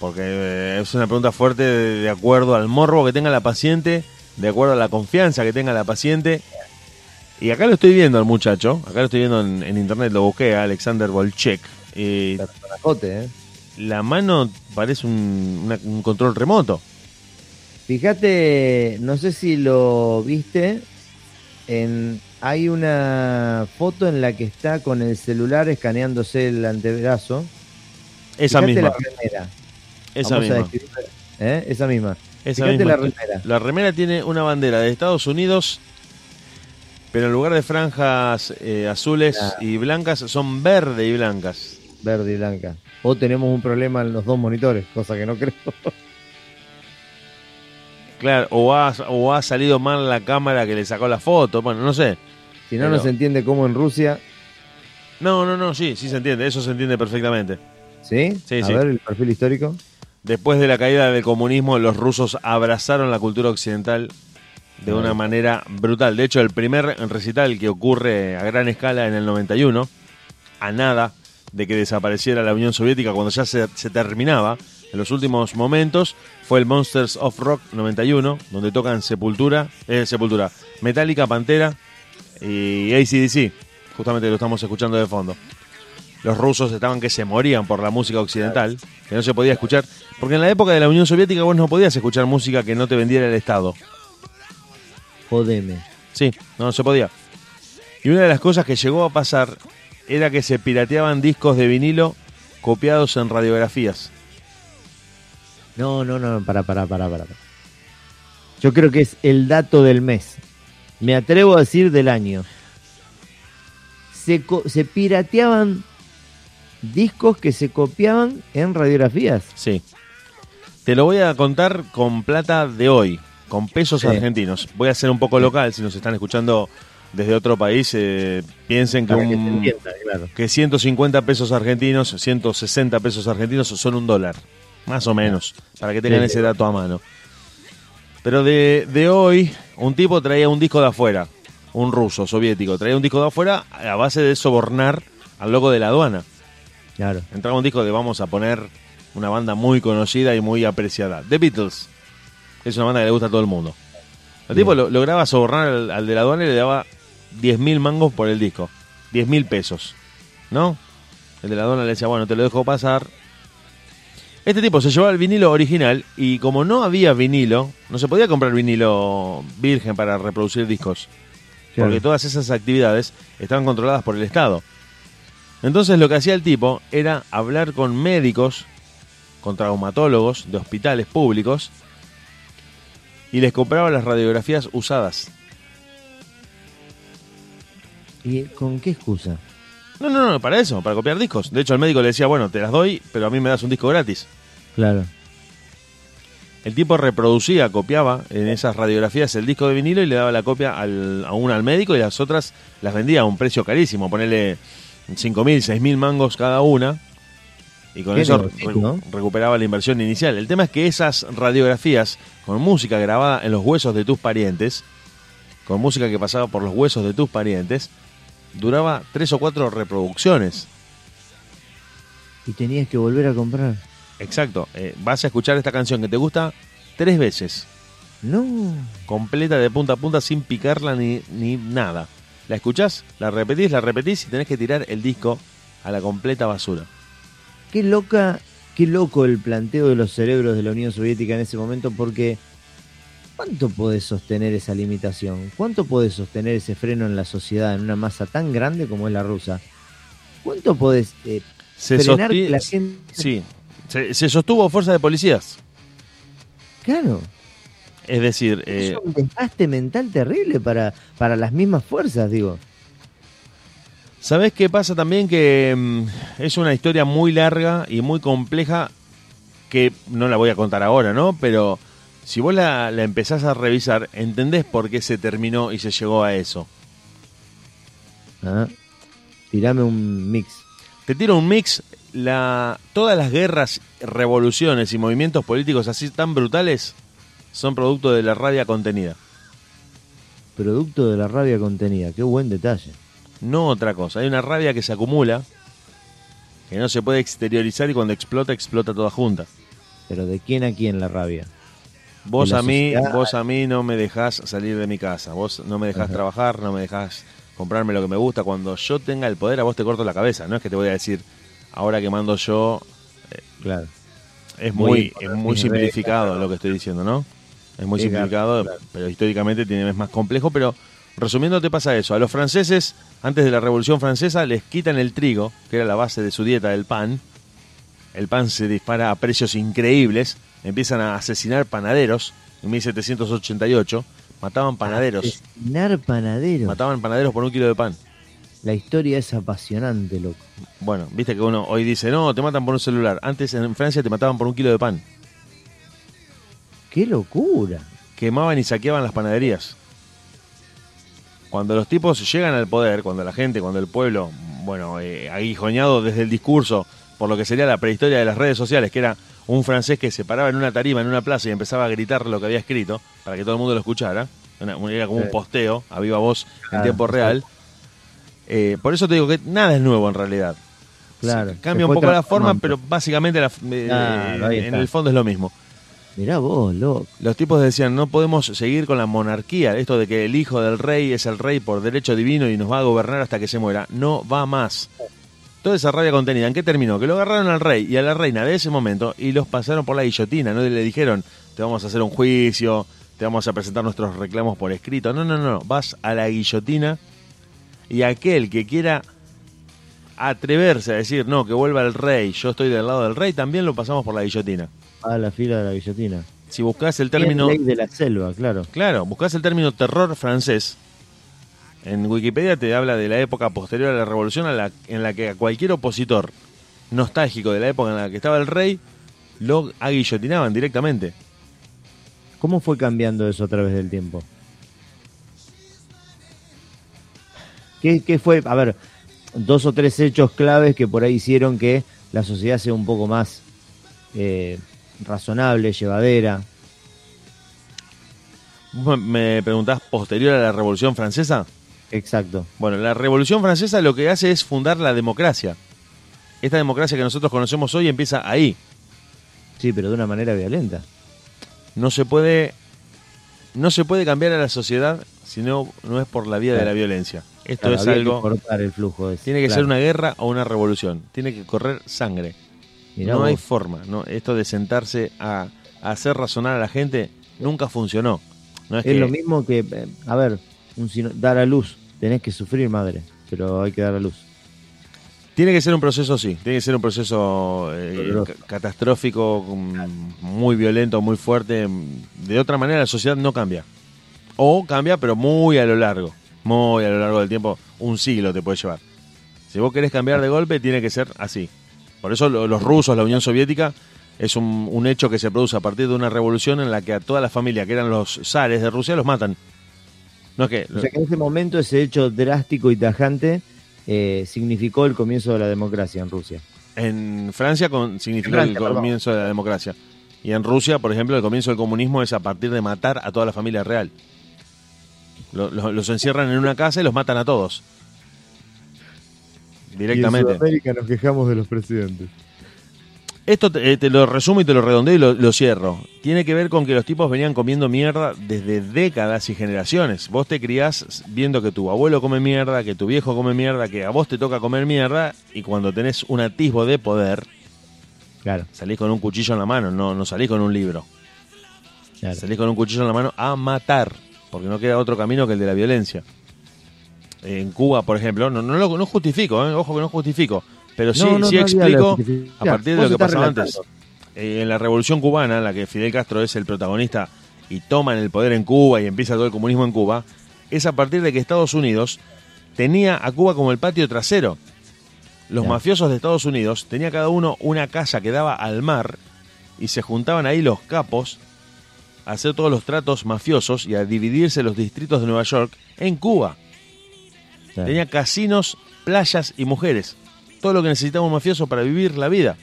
Porque eh, es una pregunta fuerte de, acuerdo al morbo que tenga la paciente, de acuerdo a la confianza que tenga la paciente. Y acá lo estoy viendo al muchacho, acá lo estoy viendo en, en internet, lo busqué, a Alexander Volchek. Y Personajote, ¿eh? la mano parece un, una- un control remoto. Fíjate, no sé si lo viste, en, hay una foto en la que está con el celular escaneándose el antebrazo. Esa Fíjate misma, la remera. esa Vamos misma. ¿eh? Esa misma. Esa Fíjate misma. la remera. La remera tiene una bandera de Estados Unidos, pero en lugar de franjas eh, azules y blancas, son verde y blancas. Verde y blanca. O tenemos un problema en los dos monitores, cosa que no creo. Claro, o ha, o ha salido mal la cámara que le sacó la foto, bueno, no sé. Si no, Pero- no se entiende cómo en Rusia. No, no, no, sí, sí se entiende, eso se entiende perfectamente. ¿Sí? Sí, a sí. ver el perfil histórico. Después de la caída del comunismo, los rusos abrazaron la cultura occidental de una manera brutal. De hecho, el primer recital que ocurre a gran escala en el 91, a nada de que desapareciera la Unión Soviética cuando ya se, se terminaba, en los últimos momentos, fue el Monsters of Rock 91, donde tocan Sepultura, eh, Sepultura, Metallica, Pantera y ACDC. Justamente lo estamos escuchando de fondo. Los rusos estaban que se morían por la música occidental, que no se podía escuchar, porque en la época de la Unión Soviética vos no podías escuchar música que no te vendiera el Estado. Jodeme. Sí, no se podía. Y una de las cosas que llegó a pasar era que se pirateaban discos de vinilo copiados en radiografías. No, no, no, para, para, para, para. Yo creo que es el dato del mes. Me atrevo a decir del año. Se, pirateaban discos que se copiaban en radiografías. Sí. Te lo voy a contar con plata de hoy, con pesos Sí. argentinos. Voy a ser un poco local, si nos están escuchando desde otro país, eh, piensen que, Para que se un, entienda, claro. que 150 pesos argentinos, 160 pesos argentinos son un dólar, más o menos, para que tengan ese dato a mano. Pero de, de hoy, un tipo traía un disco de afuera, un ruso soviético, traía un disco de afuera a base de sobornar al loco de la aduana. Claro. Entraba un disco de vamos a poner una banda muy conocida y muy apreciada, The Beatles. Es una banda que le gusta a todo el mundo. El tipo lo- lograba sobornar al, al de la aduana y le daba 10.000 mangos por el disco. 10.000 pesos. ¿No? El de la aduana le decía, bueno, te lo dejo pasar. Este tipo se llevaba el vinilo original y como no había vinilo, no se podía comprar vinilo virgen para reproducir discos. Claro. Porque todas esas actividades estaban controladas por el Estado. Entonces lo que hacía el tipo era hablar con médicos, con traumatólogos de hospitales públicos y les compraba las radiografías usadas. ¿Y con qué excusa? No, no, no, para eso, para copiar discos. De hecho, el médico le decía, bueno, te las doy, pero a mí me das un disco gratis. Claro. El tipo reproducía, copiaba en esas radiografías el disco de vinilo y le daba la copia al, a una al médico y las otras las vendía a un precio carísimo, ponerle 5.000, 6.000 mangos cada una. Y con eso negocio, re- ¿no? recuperaba la inversión inicial. El tema es que esas radiografías con música grabada en los huesos de tus parientes, con música que pasaba por los huesos de tus parientes, duraba tres o cuatro reproducciones. Y tenías que volver a comprar. Exacto. eh, vas a escuchar esta canción que te gusta tres veces. No. completa de punta a punta sin picarla ni, ni nada. La escuchás, la repetís, la repetís y tenés que tirar el disco a la completa basura. Qué loca, qué loco el planteo de los cerebros de la Unión Soviética en ese momento, porque ¿cuánto podés sostener esa limitación? ¿Cuánto podés sostener ese freno en la sociedad en una masa tan grande como es la rusa? ¿Cuánto podés eh, Se, frenar que la gente... sí, se, se sostuvo fuerza de policías. Claro, Es decir, eh, es un desgaste mental terrible para, para las mismas fuerzas, digo. ¿sabés qué pasa también? Que mm, es una historia muy larga y muy compleja que no la voy a contar ahora, ¿no? Pero si vos la, la empezás a revisar, entendés por qué se terminó y se llegó a eso. Ah, Tirame un mix. Te tiro un mix. La, todas las guerras, revoluciones y movimientos políticos así tan brutales son producto de la rabia contenida. Producto de la rabia contenida. Qué buen detalle. No otra cosa. Hay una rabia que se acumula, que no se puede exteriorizar y cuando explota, explota toda junta. Pero ¿de quién a quién la rabia? Vos la a mí, sociedad. vos a mí no me dejás salir de mi casa. Vos no me dejás Ajá. trabajar, no me dejás comprarme lo que me gusta. Cuando yo tenga el poder, a vos te corto la cabeza. No es que te voy a decir, ahora que mando yo, Claro. es Muy es muy simplificado lo que estoy diciendo, ¿no? Es muy simplificado, claro. pero históricamente tiene es más complejo. Pero resumiendo, te pasa eso. A los franceses, antes de la Revolución Francesa, les quitan el trigo, que era la base de su dieta, el pan. El pan se dispara a precios increíbles. Empiezan a asesinar panaderos en 1788. Mataban panaderos. Asesinar panaderos. Mataban panaderos por un kilo de pan. La historia es apasionante, loco. Bueno, viste que uno hoy dice, no, te matan por un celular. Antes en Francia te mataban por un kilo de pan. ¡Qué locura! Quemaban y saqueaban las panaderías. Cuando los tipos llegan al poder, cuando la gente, cuando el pueblo, bueno, eh, aguijoñado desde el discurso por lo que sería la prehistoria de las redes sociales, que era un francés que se paraba en una tarima, en una plaza y empezaba a gritar lo que había escrito, para que todo el mundo lo escuchara. Una- era como un posteo a viva voz en Claro, tiempo sí. Eh, por eso te digo que nada es nuevo en realidad. Claro. Cambia un poco la forma, pero básicamente la- eh, Claro, en el fondo es lo mismo. Mirá vos, loco. Los tipos decían, no podemos seguir con la monarquía, esto de que el hijo del rey es el rey por derecho divino y nos va a gobernar hasta que se muera. No va más. Toda esa rabia contenida, ¿en qué terminó? Que lo agarraron al rey y a la reina de ese momento y los pasaron por la guillotina, no le dijeron, te vamos a hacer un juicio, te vamos a presentar nuestros reclamos por escrito. No, no, no, vas a la guillotina y aquel que quiera atreverse a decir, no, que vuelva el rey, yo estoy del lado del rey, también lo pasamos por la guillotina. A la fila de la guillotina. Si buscas el término... Ley de la selva, claro. Claro, buscas el término terror francés. En Wikipedia te habla de la época posterior a la revolución a la- en la que a cualquier opositor nostálgico de la época en la que estaba el rey lo aguillotinaban directamente. ¿Cómo fue cambiando eso a través del tiempo? ¿Qué, qué fue? A ver, dos o tres hechos claves que por ahí hicieron que la sociedad sea un poco más eh, razonable, llevadera. ¿Vos me preguntás posterior a la revolución francesa? Exacto. Bueno, la revolución francesa lo que hace es fundar la democracia. Esta democracia que nosotros conocemos hoy empieza ahí. Sí, pero de una manera violenta. No se puede no se puede cambiar a la sociedad si no, no es por la vía de la violencia. Esto Claro, es que algo cortar el flujo. Tiene que claro. ser una guerra o una revolución. Tiene que correr sangre. Mirá no hay forma. ¿no? Esto de sentarse a, a hacer razonar a la gente nunca funcionó. No es, Es que, lo mismo que, eh, a ver, un sino- dar a luz. Tenés que sufrir, madre, pero hay que dar a luz. Tiene que ser un proceso, sí. Tiene que ser un proceso eh, catastrófico, mm, muy violento, muy fuerte. De otra manera la sociedad no cambia. O cambia, pero muy a lo largo. Muy a lo largo del tiempo. Un siglo te puede llevar. Si vos querés cambiar de golpe, tiene que ser así. Por eso lo- los rusos, la Unión Soviética, es un, un hecho que se produce a partir de una revolución en la que a toda la familia que eran los zares de Rusia los matan. No es que... O sea que en ese momento ese hecho drástico y tajante eh, significó el comienzo de la democracia en Rusia. En Francia con, significó En Francia, el perdón. comienzo de la democracia. Y en Rusia, por ejemplo, el comienzo del comunismo es a partir de matar a toda la familia real. Lo- lo- los encierran en una casa y los matan a todos. Directamente. Sudamérica nos quejamos de los presidentes. Esto te, eh, te lo resumo y te lo redondeo y lo, lo cierro. Tiene que ver con que los tipos venían comiendo mierda desde décadas y generaciones. Vos te criás viendo que tu abuelo come mierda, que tu viejo come mierda, que a vos te toca comer mierda y cuando tenés un atisbo de poder, Claro, salís con un cuchillo en la mano, no, no salís con un libro. claro. Salís con un cuchillo en la mano a matar, porque no queda otro camino que el de la violencia. En Cuba, por ejemplo, no, no, lo, no justifico, ¿eh? ojo que no justifico, pero sí, No, no, sí no explico a partir de lo que pasaba antes. Eh, en la Revolución Cubana, en la que Fidel Castro es el protagonista y toman el poder en Cuba y empieza todo el comunismo en Cuba, es a partir de que Estados Unidos tenía a Cuba como el patio trasero. Los mafiosos de Estados Unidos tenía cada uno una casa que daba al mar y se juntaban ahí los capos a hacer todos los tratos mafiosos y a dividirse los distritos de Nueva York en Cuba. Tenía casinos, playas y mujeres. Todo lo que necesitaba un mafioso para vivir la vida.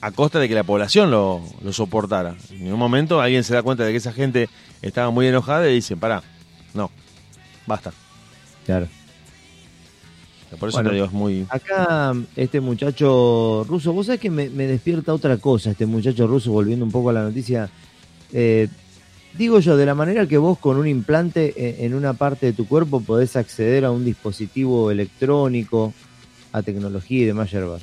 A costa de que la población lo, lo soportara. En un momento alguien se da cuenta de que esa gente estaba muy enojada y dice, pará, no, basta. Claro. Por eso Bueno. te digo, es muy... Acá este muchacho ruso, vos sabés que me, me despierta otra cosa, este muchacho ruso, volviendo un poco a la noticia. Eh, digo yo, de la manera que vos con un implante eh, en una parte de tu cuerpo podés acceder a un dispositivo electrónico, a tecnología y demás yerbas.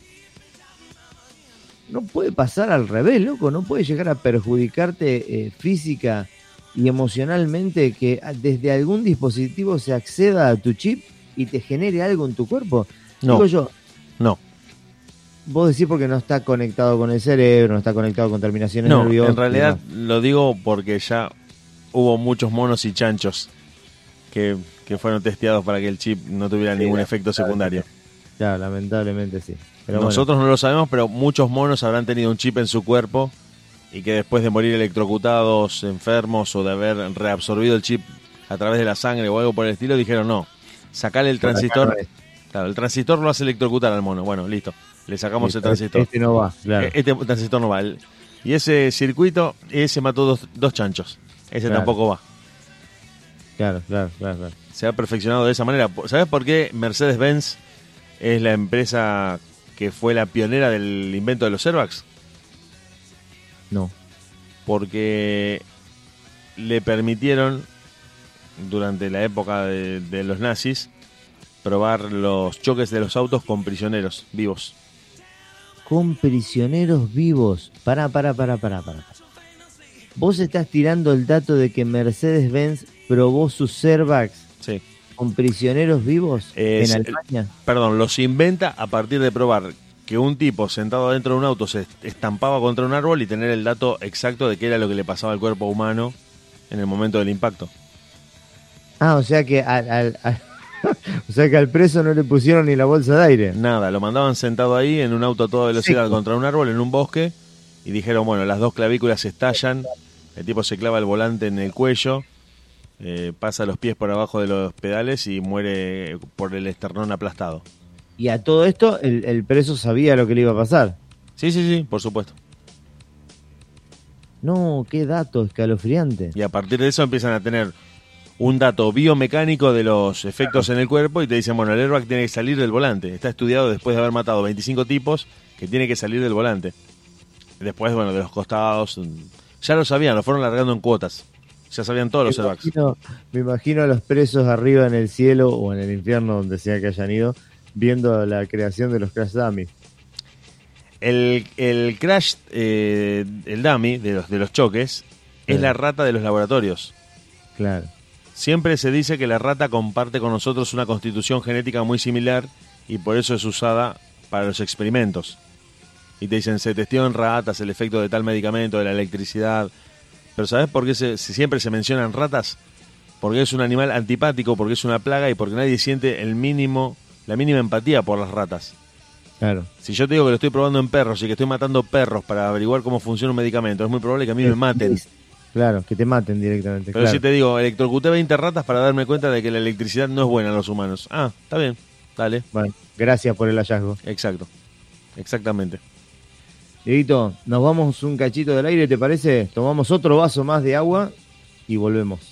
No puede pasar al revés, loco, no puede llegar a perjudicarte eh, física y emocionalmente que ah, desde algún dispositivo se acceda a tu chip y te genere algo en tu cuerpo. No, Digo yo, no. Vos decís porque no está conectado con el cerebro, no está conectado con terminaciones No, nerviosas. en realidad lo digo porque ya hubo muchos monos y chanchos que, que fueron testeados para que el chip no tuviera Sí, ningún efecto secundario. Claro, lamentablemente sí. Pero Nosotros no lo sabemos, pero muchos monos habrán tenido un chip en su cuerpo y que después de morir electrocutados, enfermos o de haber reabsorbido el chip a través de la sangre o algo por el estilo, dijeron no, sacale el transistor. Claro, el transistor lo hace electrocutar al mono. Bueno, listo. Le sacamos el transistor. Este no va, claro. E- Este transistor no va. Y ese circuito, ese mató dos, dos chanchos. Ese Claro. tampoco va. Claro, claro, claro, claro. Se ha perfeccionado de esa manera. ¿Sabes por qué Mercedes-Benz es la empresa que fue la pionera del invento de los airbags? No. Porque le permitieron, durante la época de, de los nazis, probar los choques de los autos con prisioneros vivos. Con prisioneros vivos. Pará, pará, pará, pará, pará. Vos estás tirando el dato de que Mercedes-Benz probó sus airbags Sí. con prisioneros vivos Es- en Alemania. Perdón, los inventa a partir de probar que un tipo sentado dentro de un auto se estampaba contra un árbol y tener el dato exacto de qué era lo que le pasaba al cuerpo humano en el momento del impacto. Ah, o sea que al, al- al- o sea que al preso no le pusieron ni la bolsa de aire. Nada, lo mandaban sentado ahí en un auto a toda velocidad Sí. contra un árbol en un bosque y dijeron, bueno, las dos clavículas estallan, el tipo se clava el volante en el cuello, eh, pasa los pies por abajo de los pedales y muere por el esternón aplastado. Y a todo esto el, el preso sabía lo que le iba a pasar. Sí, sí, sí, por supuesto. No, qué dato escalofriante. Y a partir de eso empiezan a tener un dato biomecánico de los efectos en el cuerpo y te dicen, bueno, el airbag tiene que salir del volante. Está estudiado después de haber matado 25 tipos que tiene que salir del volante. Después, bueno, de los costados. mm, Ya lo sabían, lo fueron largando en cuotas. Ya sabían todos los airbags. imagino, me imagino a los presos arriba en el cielo o en el infierno, donde sea que hayan ido, viendo la creación de los Crash Dummies. El, el crash, eh, el dummy de los, de los choques, es la rata de los laboratorios. Claro. Siempre se dice que la rata comparte con nosotros una constitución genética muy similar y por eso es usada para los experimentos. Y te dicen, se testeó en ratas el efecto de tal medicamento, de la electricidad. Pero ¿sabes por qué se, siempre se mencionan ratas? Porque es un animal antipático, porque es una plaga y porque nadie siente el mínimo, la mínima empatía por las ratas. Claro. Si yo te digo que lo estoy probando en perros y que estoy matando perros para averiguar cómo funciona un medicamento, es muy probable que a mí me maten. Claro, que te maten directamente. Pero claro. si te digo, electrocuté 20 ratas para darme cuenta de que la electricidad no es buena en los humanos. Ah, está bien, dale. Bueno, gracias por el hallazgo. Exacto. Exactamente. Dieguito, nos vamos un cachito del aire, ¿te parece? Tomamos otro vaso más de agua y volvemos.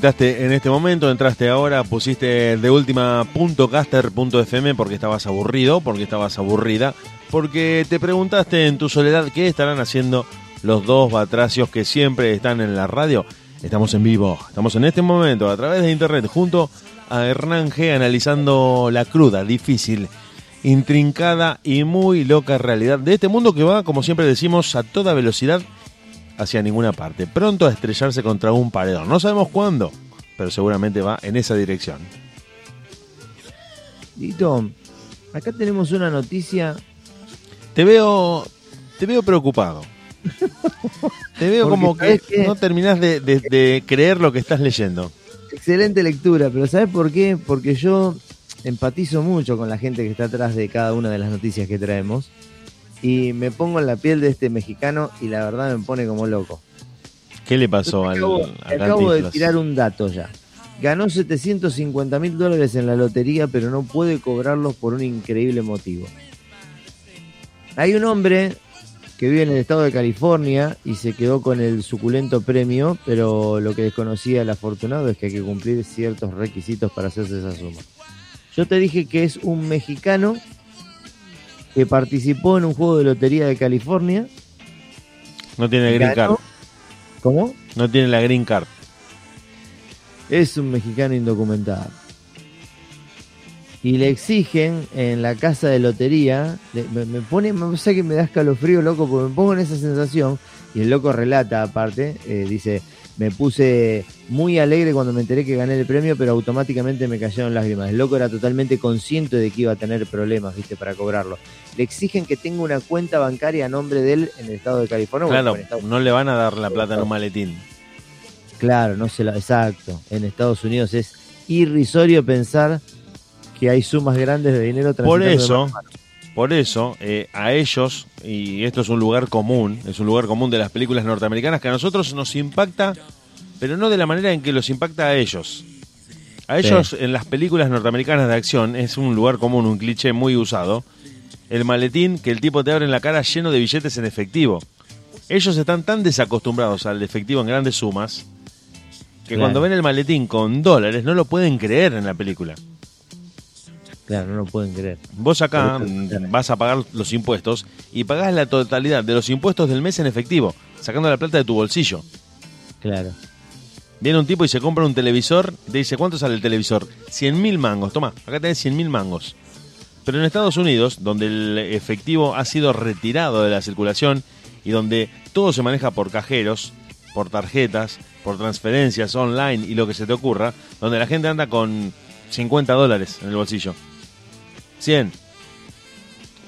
Conectaste en este momento, entraste ahora, pusiste de última punto caster punto FM porque estabas aburrido, porque estabas aburrida, porque te preguntaste en tu soledad qué estarán haciendo los dos batracios que siempre están en la radio. Estamos en vivo, estamos en este momento a través de internet junto a Hernán G analizando la cruda, difícil, intrincada y muy loca realidad de este mundo que va, como siempre decimos, a toda velocidad hacia ninguna parte, pronto a estrellarse contra un paredón. No sabemos cuándo, pero seguramente va en esa dirección. Dito, acá tenemos una noticia. Te veo, te veo preocupado. Te veo Porque como que no terminás de, de- de creer lo que estás leyendo. Excelente lectura, pero ¿sabes por qué? Porque yo empatizo mucho con la gente que está atrás de cada una de las noticias que traemos y me pongo en la piel de este mexicano y la verdad me pone como loco. ¿Qué le pasó al, acabo, a acabo de tirar un dato ya. Ganó 750 mil dólares en la lotería, pero no puede cobrarlos por un increíble motivo. Hay un hombre que vive en el estado de California y se quedó con el suculento premio, pero lo que desconocía el afortunado es que hay que cumplir ciertos requisitos para hacerse esa suma. Yo te dije que es un mexicano que participó en un juego de lotería de California. No tiene green ganó- card. ¿Cómo? No tiene la green card. es un mexicano indocumentado. Y le exigen en la casa de lotería, me, me pone, me pasa que me da escalofrío, loco, porque me pongo en esa sensación. Y el loco relata, aparte, eh, dice, me puse muy alegre cuando me enteré que gané el premio, pero automáticamente me cayeron lágrimas. El loco era totalmente consciente de que iba a tener problemas, viste, para cobrarlo. Le exigen que tenga una cuenta bancaria a nombre de él en el estado de California. Claro, Estados- no le van a dar la plata en un maletín. Claro, no se la, exacto. En Estados Unidos es irrisorio pensar que hay sumas grandes de dinero Por eso. Por eso, eh, a ellos, y esto es un lugar común, es un lugar común de las películas norteamericanas que a nosotros nos impacta, pero no de la manera en que los impacta a ellos. A ellos, en las películas norteamericanas de acción, es un lugar común, un cliché muy usado. El maletín que el tipo te abre en la cara lleno de billetes en efectivo. Ellos están tan desacostumbrados al efectivo en grandes sumas que Claro. cuando ven el maletín con dólares no lo pueden creer en la película. Claro, no lo pueden creer. Vos acá vas a pagar los impuestos y pagás la totalidad de los impuestos del mes en efectivo, sacando la plata de tu bolsillo. Claro. Viene un tipo y se compra un televisor, te dice, ¿cuánto sale el televisor? 100 mil mangos, toma, acá tenés 100 mil mangos. Pero en Estados Unidos, donde el efectivo ha sido retirado de la circulación y donde todo se maneja por cajeros, por tarjetas, por transferencias online y lo que se te ocurra, donde la gente anda con 50 dólares en el bolsillo. 100.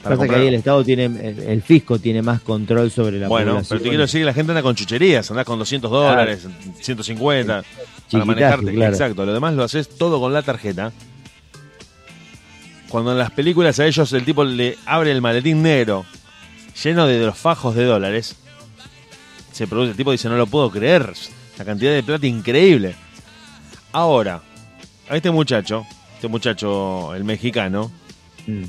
Para Pasa que ahí el Estado tiene, el, el fisco tiene más control sobre la Bueno, población. pero te quiero decir que la gente anda con chucherías, andás con 200 dólares, 150, para manejarte. claro. Exacto, lo demás lo haces todo con la tarjeta. Cuando en las películas a ellos el tipo le abre el maletín negro lleno de los fajos de dólares, se produce, el tipo dice, no lo puedo creer, la cantidad de plata increíble. Ahora, a este muchacho, este muchacho, el mexicano, Mm,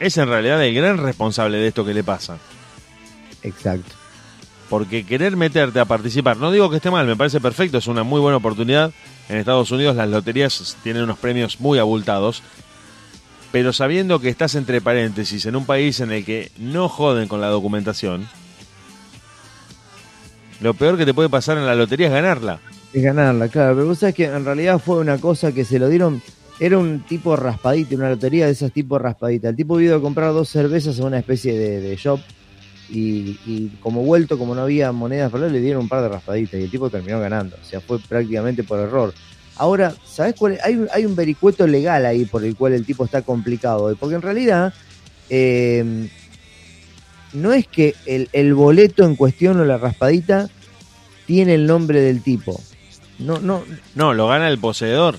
es en realidad el gran responsable de esto que le pasa. exacto. Porque querer meterte a participar, no digo que esté mal, me parece perfecto, es una muy buena oportunidad. En Estados Unidos las loterías tienen unos premios muy abultados. Pero sabiendo que estás entre paréntesis en un país en el que no joden con la documentación, lo peor que te puede pasar en la lotería es ganarla. Es ganarla, claro. Pero vos sabés que en realidad fue una cosa que se lo dieron. Era un tipo raspadita, una lotería de esas tipo raspadita. El tipo vino a comprar dos cervezas a una especie de, shop. Y, como vuelto, como no había monedas para le dieron un par de raspaditas. Y el tipo terminó ganando. O sea, fue prácticamente por error. Ahora, ¿sabés cuál es? Hay, hay un vericueto legal ahí por el cual el tipo está complicado. Porque en realidad. eh, no es que el, el boleto en cuestión o la raspadita tiene el nombre del tipo. No, no, No, lo gana el poseedor.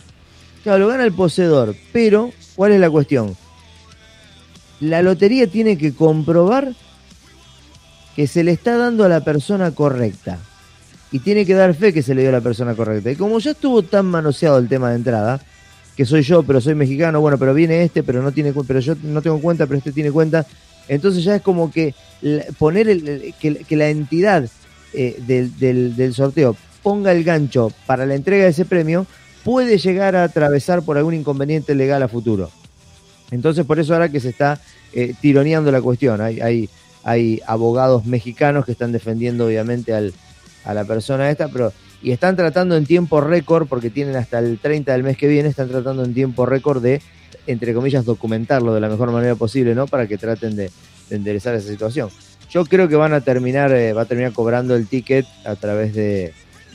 Claro, lo gana el poseedor, pero ¿cuál es la cuestión? La lotería tiene que comprobar que se le está dando a la persona correcta. Y tiene que dar fe que se le dio a la persona correcta. Y como ya estuvo tan manoseado el tema de entrada, que soy yo, pero soy mexicano, bueno, pero viene este, pero no tiene pero yo no tengo cuenta, pero este tiene cuenta. Entonces ya es como que poner el- que, la entidad eh, del sorteo ponga el gancho para la entrega de ese premio, puede llegar a atravesar por algún inconveniente legal a futuro. Entonces, por eso ahora que se está eh, tironeando la cuestión, hay, hay, abogados mexicanos que están defendiendo obviamente al, a la persona esta, pero y están tratando en tiempo récord, porque tienen hasta el 30 del mes que viene, están tratando en tiempo récord de, entre comillas, documentarlo de la mejor manera posible, ¿no? Para que traten de, de enderezar esa situación. Yo creo que van a terminar, eh, va a terminar cobrando el ticket a través de,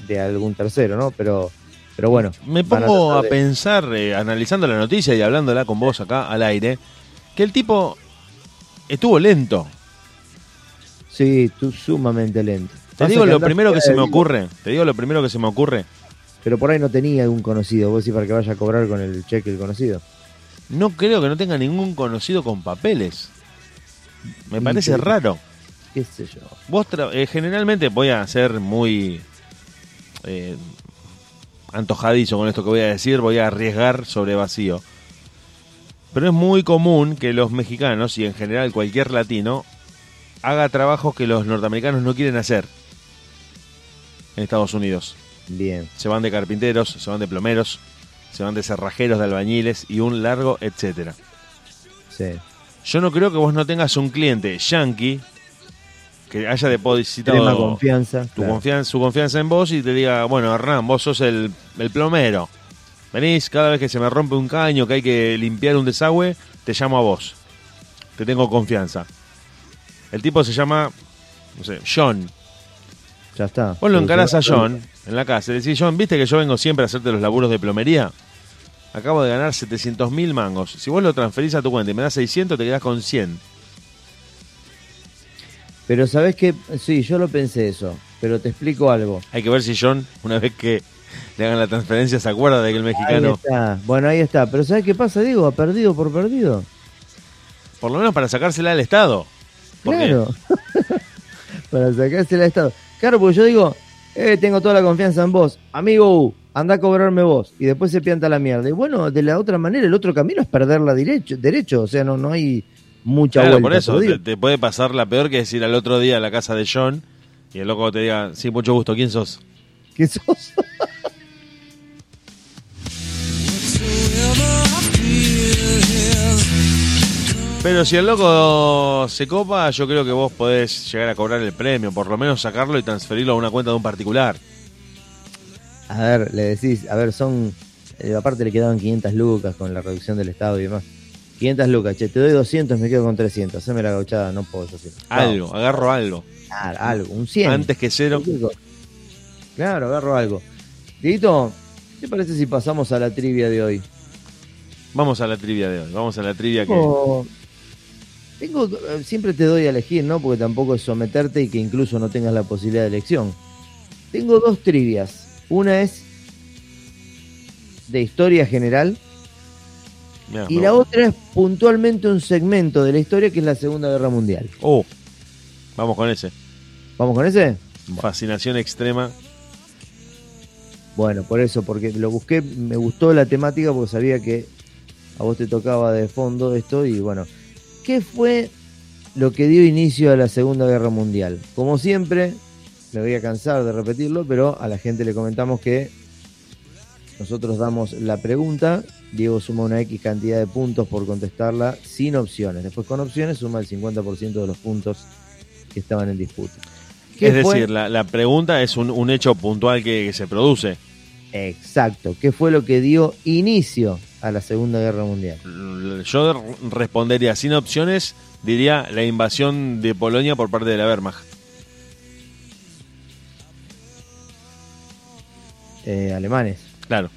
de algún tercero, ¿no? Pero, pero bueno. Me pongo a, pensar, eh, analizando la noticia y hablándola con vos acá al aire, que el tipo estuvo lento. Sí, tú sumamente lento. Te digo lo primero que se me vivo, ocurre. Te digo lo primero que se me ocurre. Pero por ahí no tenía algún conocido. Vos decís para que vaya a cobrar con el cheque el conocido. No creo que no tenga ningún conocido con papeles. Me parece raro. ¿Qué sé yo? Vos tra- eh, generalmente voy a ser muy eh, antojadizo con esto que voy a decir, voy a arriesgar sobre vacío. Pero es muy común que los mexicanos y en general cualquier latino haga trabajos que los norteamericanos no quieren hacer en Estados Unidos. Bien. Se van de carpinteros, se van de plomeros, se van de cerrajeros, de albañiles y un largo etcétera. Sí. Yo no creo que vos no tengas un cliente yankee que haya depositado confianza. tu claro. confianza, su confianza en vos y te diga, bueno, Hernán, vos sos el, el plomero. Venís cada vez que se me rompe un caño, que hay que limpiar un desagüe, te llamo a vos. Te tengo confianza. El tipo se llama, no sé, John. Ya está. Vos lo encarás a. John en la casa. Le decís, John, ¿viste que yo vengo siempre a hacerte los laburos de plomería? Acabo de ganar 700 mil mangos. Si vos lo transferís a tu cuenta y me das 600, te quedás con 100. Pero sabés que, sí, yo lo pensé eso. Pero te explico algo. Hay que ver si John, una vez que le hagan la transferencia, se acuerda de que el Ahí mexicano, está. Bueno, ahí está. Pero ¿sabés qué pasa, Diego? Ha perdido por perdido. por lo menos para sacársela al Estado. Claro. Para sacarse el estado. Claro, porque yo digo, eh, tengo toda la confianza en vos. Amigo U, anda a cobrarme vos. Y después se pianta la mierda. Y bueno, de la otra manera, el otro camino es perderla derecho. derecho. O sea, no, no hay mucha Claro, vuelta. por eso, te, te puede pasar la peor que es ir al otro día a la casa de John y el loco te diga, sí, mucho gusto, ¿quién sos? ¿Qué sos? Pero si el loco se copa, yo creo que vos podés llegar a cobrar el premio, por lo menos sacarlo y transferirlo a una cuenta de un particular. A ver, le decís, a ver, son. eh, aparte le quedaban 500 lucas con la reducción del Estado y demás. 500 lucas, che, te doy 200, me quedo con 300. Haceme la gauchada, no puedo yo. Algo, agarro algo. Claro, algo, un 100. Antes que cero. Claro, agarro algo. Dieguito, ¿qué te parece si pasamos a la trivia de hoy? Vamos a la trivia de hoy. Vamos a la trivia que. Tengo, tengo- eh, siempre te doy a elegir, ¿no? Porque tampoco es someterte y que incluso no tengas la posibilidad de elección. Tengo dos trivias. Una es de historia general Mirá, y la otra es puntualmente un segmento de la historia que es la Segunda Guerra Mundial. Oh, vamos con ese. ¿Vamos con ese? Fascinación extrema. Bueno, por eso, porque lo busqué, me gustó la temática porque sabía que a vos te tocaba de fondo esto y bueno, ¿qué fue lo que dio inicio a la Segunda Guerra Mundial? Como siempre, me voy a cansar de repetirlo, pero a la gente le comentamos que nosotros damos la pregunta, Diego suma una X cantidad de puntos por contestarla sin opciones, después con opciones suma el 50% de los puntos que estaban en disputa. ¿Qué Es fue? decir, la, la pregunta es un, un hecho puntual que, que se produce. Exacto, ¿qué fue lo que dio inicio a la Segunda Guerra Mundial? Yo respondería sin opciones, diría la invasión de Polonia por parte de la Wehrmacht. Eh, alemanes. Claro.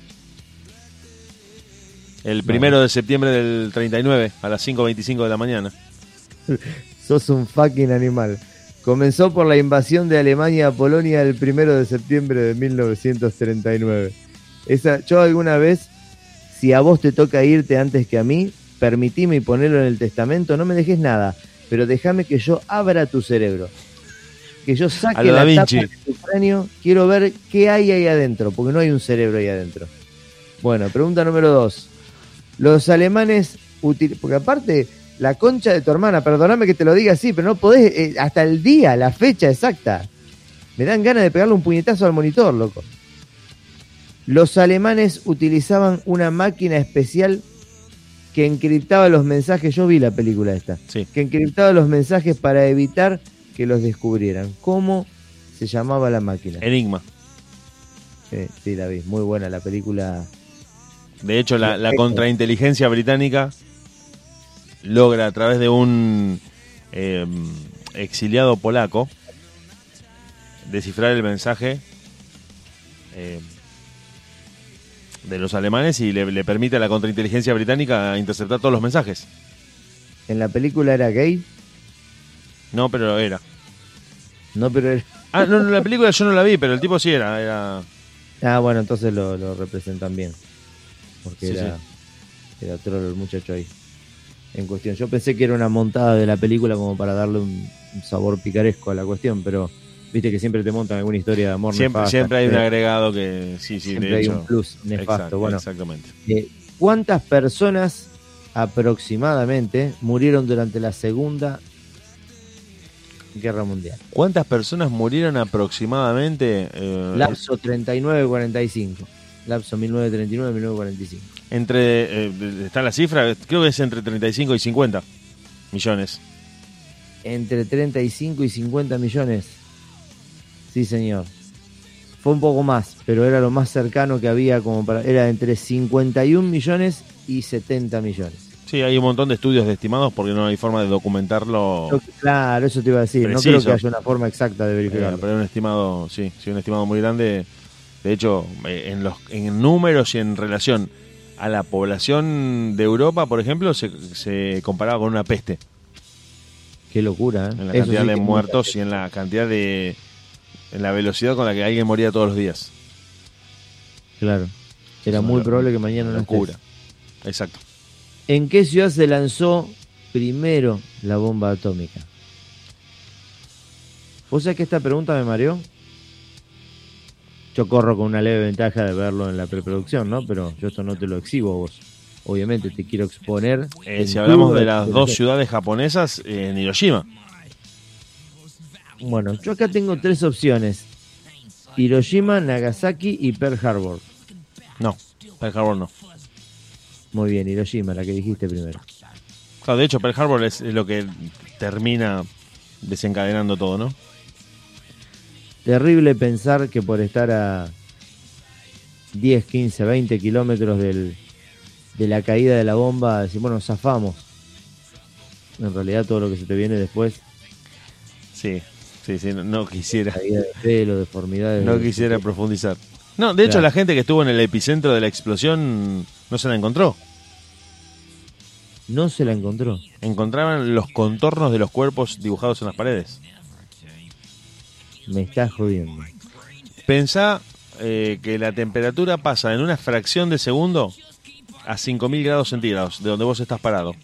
El primero de septiembre del 39, a las 5.25 de la mañana. Sos un fucking animal. Comenzó por la invasión de Alemania a Polonia el primero de septiembre de 1939. Esa, yo alguna vez, si a vos te toca irte antes que a mí, permitime y ponerlo en el testamento, no me dejes nada, pero déjame que yo abra tu cerebro. Que yo saque Da la tapa Vinci. de tu cráneo, quiero ver qué hay ahí adentro, porque no hay un cerebro ahí adentro. Bueno, pregunta número dos. Los alemanes, util- porque aparte, la concha de tu hermana, perdóname que te lo diga así, pero no podés, eh, hasta el día, la fecha exacta. Me dan ganas de pegarle un puñetazo al monitor, loco. Los alemanes utilizaban una máquina especial que encriptaba los mensajes. Yo vi la película esta. Sí. Que encriptaba los mensajes para evitar que los descubrieran. ¿Cómo se llamaba la máquina? Enigma. Sí, sí, la vi. Muy buena la película. De hecho, la, contrainteligencia británica logra a través de un eh, exiliado polaco descifrar el mensaje eh, de los alemanes y le, le permite a la contrainteligencia británica interceptar todos los mensajes. En la película era gay. No, pero era. No, pero era... Ah, no, no, la película yo no la vi, pero el tipo sí era. era Ah, bueno, entonces lo, lo representan bien. Porque Sí, era, era trolo el muchacho ahí. En cuestión. Yo pensé que era una montada de la película como para darle un, un sabor picaresco a la cuestión, pero viste que siempre te montan alguna historia de amor siempre, nefasta. siempre hay un agregado que sí, sí, siempre de hay hecho. un plus nefasto. Exacto, bueno, Exactamente. eh, ¿cuántas personas aproximadamente murieron durante la Segunda Guerra Mundial? ¿Cuántas personas murieron aproximadamente? eh, Lapso 39-45. Lapso 1939-1945. Entre, eh, está la cifra, creo que es entre 35 y 50 millones. Entre 35 y 50 millones. Sí, señor. Fue un poco más, pero era lo más cercano que había como para... Era entre 51 millones y 70 millones. Sí, hay un montón de estudios de estimados porque no hay forma de documentarlo. Yo- claro, eso te iba a decir. No creo que haya una forma exacta de eh, verificarlo. pero hay un estimado, sí, sí, un estimado muy grande. De hecho, en los en números y en relación a la población de Europa, por ejemplo, se, se comparaba con una peste Qué locura, ¿eh? en la Eso cantidad sí de muertos y en la cantidad de en la velocidad con la que alguien moría todos los días. Claro. Era muy probable que mañana no locura. estés. Exacto. ¿En qué ciudad se lanzó primero la bomba atómica? ¿Vos sabés que esta pregunta me mareó? Yo corro con una leve ventaja de verlo en la preproducción, ¿no? Pero yo esto no te lo exhibo vos. Obviamente te quiero exponer. Eh, si hablamos de las dos ciudades japonesas, eh, en Hiroshima. Bueno, yo acá tengo tres opciones. Hiroshima, Nagasaki y Pearl Harbor. No, Pearl Harbor no. Muy bien, Hiroshima, la que dijiste primero. Claro, de hecho, Pearl Harbor es lo que termina desencadenando todo, ¿no? Terrible pensar que por estar a 10, 15, 20 kilómetros del, de la caída de la bomba, decir, bueno, zafamos. En realidad todo lo que se te viene después, Sí, sí, sí, no, no quisiera. caída de pelo, deformidades. No quisiera profundizar. No, de hecho, la gente que estuvo en el epicentro de la explosión no se la encontró. No se la encontró. Encontraban los contornos de los cuerpos dibujados en las paredes. Me está jodiendo. Pensá eh, que la temperatura pasa en una fracción de segundo a 5000 grados centígrados, de donde vos estás parado.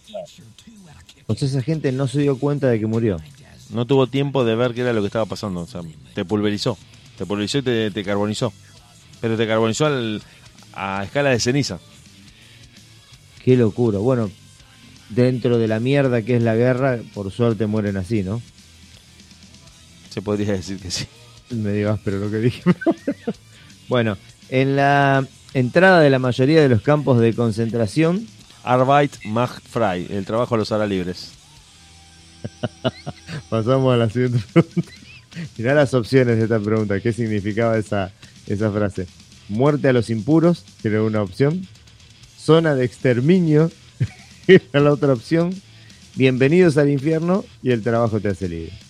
O sea, esa gente no se dio cuenta de que murió. No tuvo tiempo de ver qué era lo que estaba pasando. O sea, te pulverizó. Te pulverizó y te, te carbonizó. Pero te carbonizó al- a escala de ceniza. Qué locura. Bueno, dentro de la mierda que es la guerra, por suerte mueren así, ¿no? Se podría decir que sí. Me digas, pero lo que dije. bueno, en la entrada de la mayoría de los campos de concentración, Arbeit macht frei. El trabajo los hará libres. pasamos a la siguiente pregunta. Mirá las opciones de esta pregunta. ¿Qué significaba esa, esa frase? Muerte a los impuros, que era una opción. Zona de exterminio, era la otra opción. Bienvenidos al infierno y el trabajo te hace libre.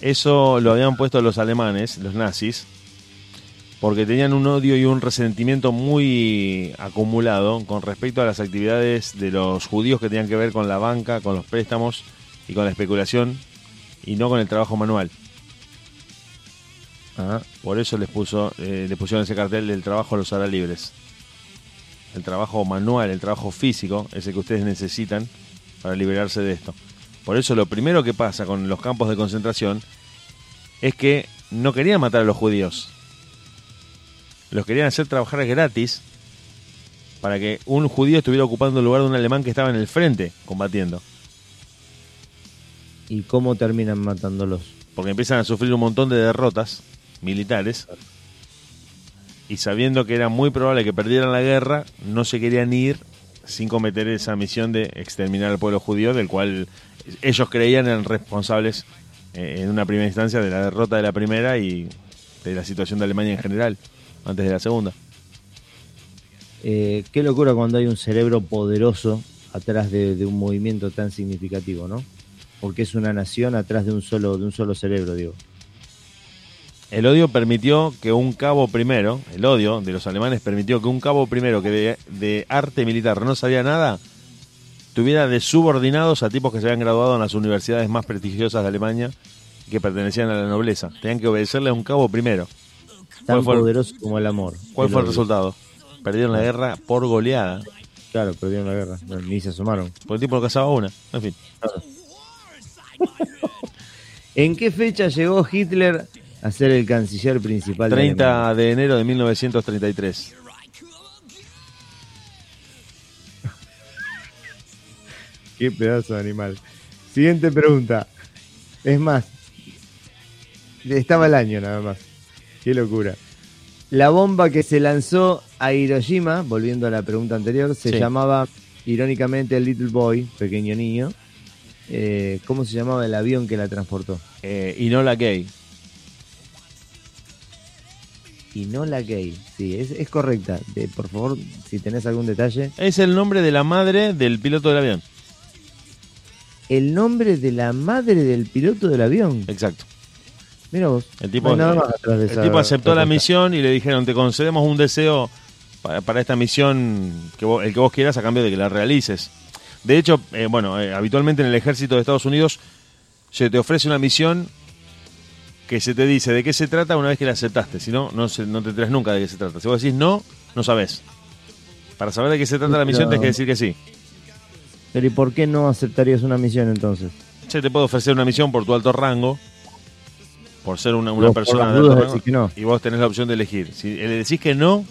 Eso lo habían puesto los alemanes, los nazis, porque tenían un odio y un resentimiento muy acumulado con respecto a las actividades de los judíos que tenían que ver con la banca, con los préstamos y con la especulación y no con el trabajo manual. Ah, Por eso les puso, eh, les pusieron ese cartel del trabajo los hará libres. El trabajo manual, el trabajo físico, es el que ustedes necesitan para liberarse de esto. Por eso lo primero que pasa con los campos de concentración es que no querían matar a los judíos. Los querían hacer trabajar gratis para que un judío estuviera ocupando el lugar de un alemán que estaba en el frente combatiendo. ¿Y cómo terminan matándolos? Porque empiezan a sufrir un montón de derrotas militares y sabiendo que era muy probable que perdieran la guerra, no se querían ir sin cometer esa misión de exterminar al pueblo judío, del cual ellos creían eran responsables eh, en una primera instancia de la derrota de la primera y de la situación de Alemania en general, antes de la segunda. Eh, qué locura cuando hay un cerebro poderoso atrás de, de un movimiento tan significativo, ¿no? Porque es una nación atrás de un solo, de un solo cerebro, digo. El odio permitió que un cabo primero, el odio de los alemanes permitió que un cabo primero que de, de arte militar no sabía nada, tuviera de subordinados a tipos que se habían graduado en las universidades más prestigiosas de Alemania y que pertenecían a la nobleza. Tenían que obedecerle a un cabo primero. Tan ¿Cuál fue poderoso como el amor. ¿Cuál fue el resultado? Perdieron la guerra por goleada. Claro, perdieron la guerra. No, ni se asomaron. Porque el tipo no cazaba una. En fin. ¿En qué fecha llegó Hitler a ser el canciller principal de 30 Alemania? de enero de 1933. Qué pedazo de animal. Siguiente pregunta. Es más, estaba el año nada más. Qué locura. La bomba que se lanzó a Hiroshima, volviendo a la pregunta anterior, se Sí. llamaba irónicamente Little Boy, pequeño niño. Eh, ¿Cómo se llamaba el avión que la transportó? Eh, y no la gay. Y no la gay. Sí, es, es correcta. De- por favor, si tenés algún detalle. Es el nombre de la madre del piloto del avión. El nombre de la madre del piloto del avión. Exacto. Mira vos. El tipo, No el tipo aceptó la misión y le dijeron, te concedemos un deseo para, para esta misión, que vos- el que vos quieras a cambio de que la realices. De hecho, eh, bueno, eh, habitualmente en el ejército de Estados Unidos se te ofrece una misión que se te dice de qué se trata una vez que la aceptaste. Si no, no, se- no te enteras nunca de qué se trata. Si vos decís no, no sabés. Para saber de qué se trata la misión, Pero- tenés que decir que sí. Pero ¿y por qué no aceptarías una misión entonces? Se te puede ofrecer una misión por tu alto rango, por ser una, una Vos persona de alto rango, no. y vos tenés la opción de elegir. Si le decís que no,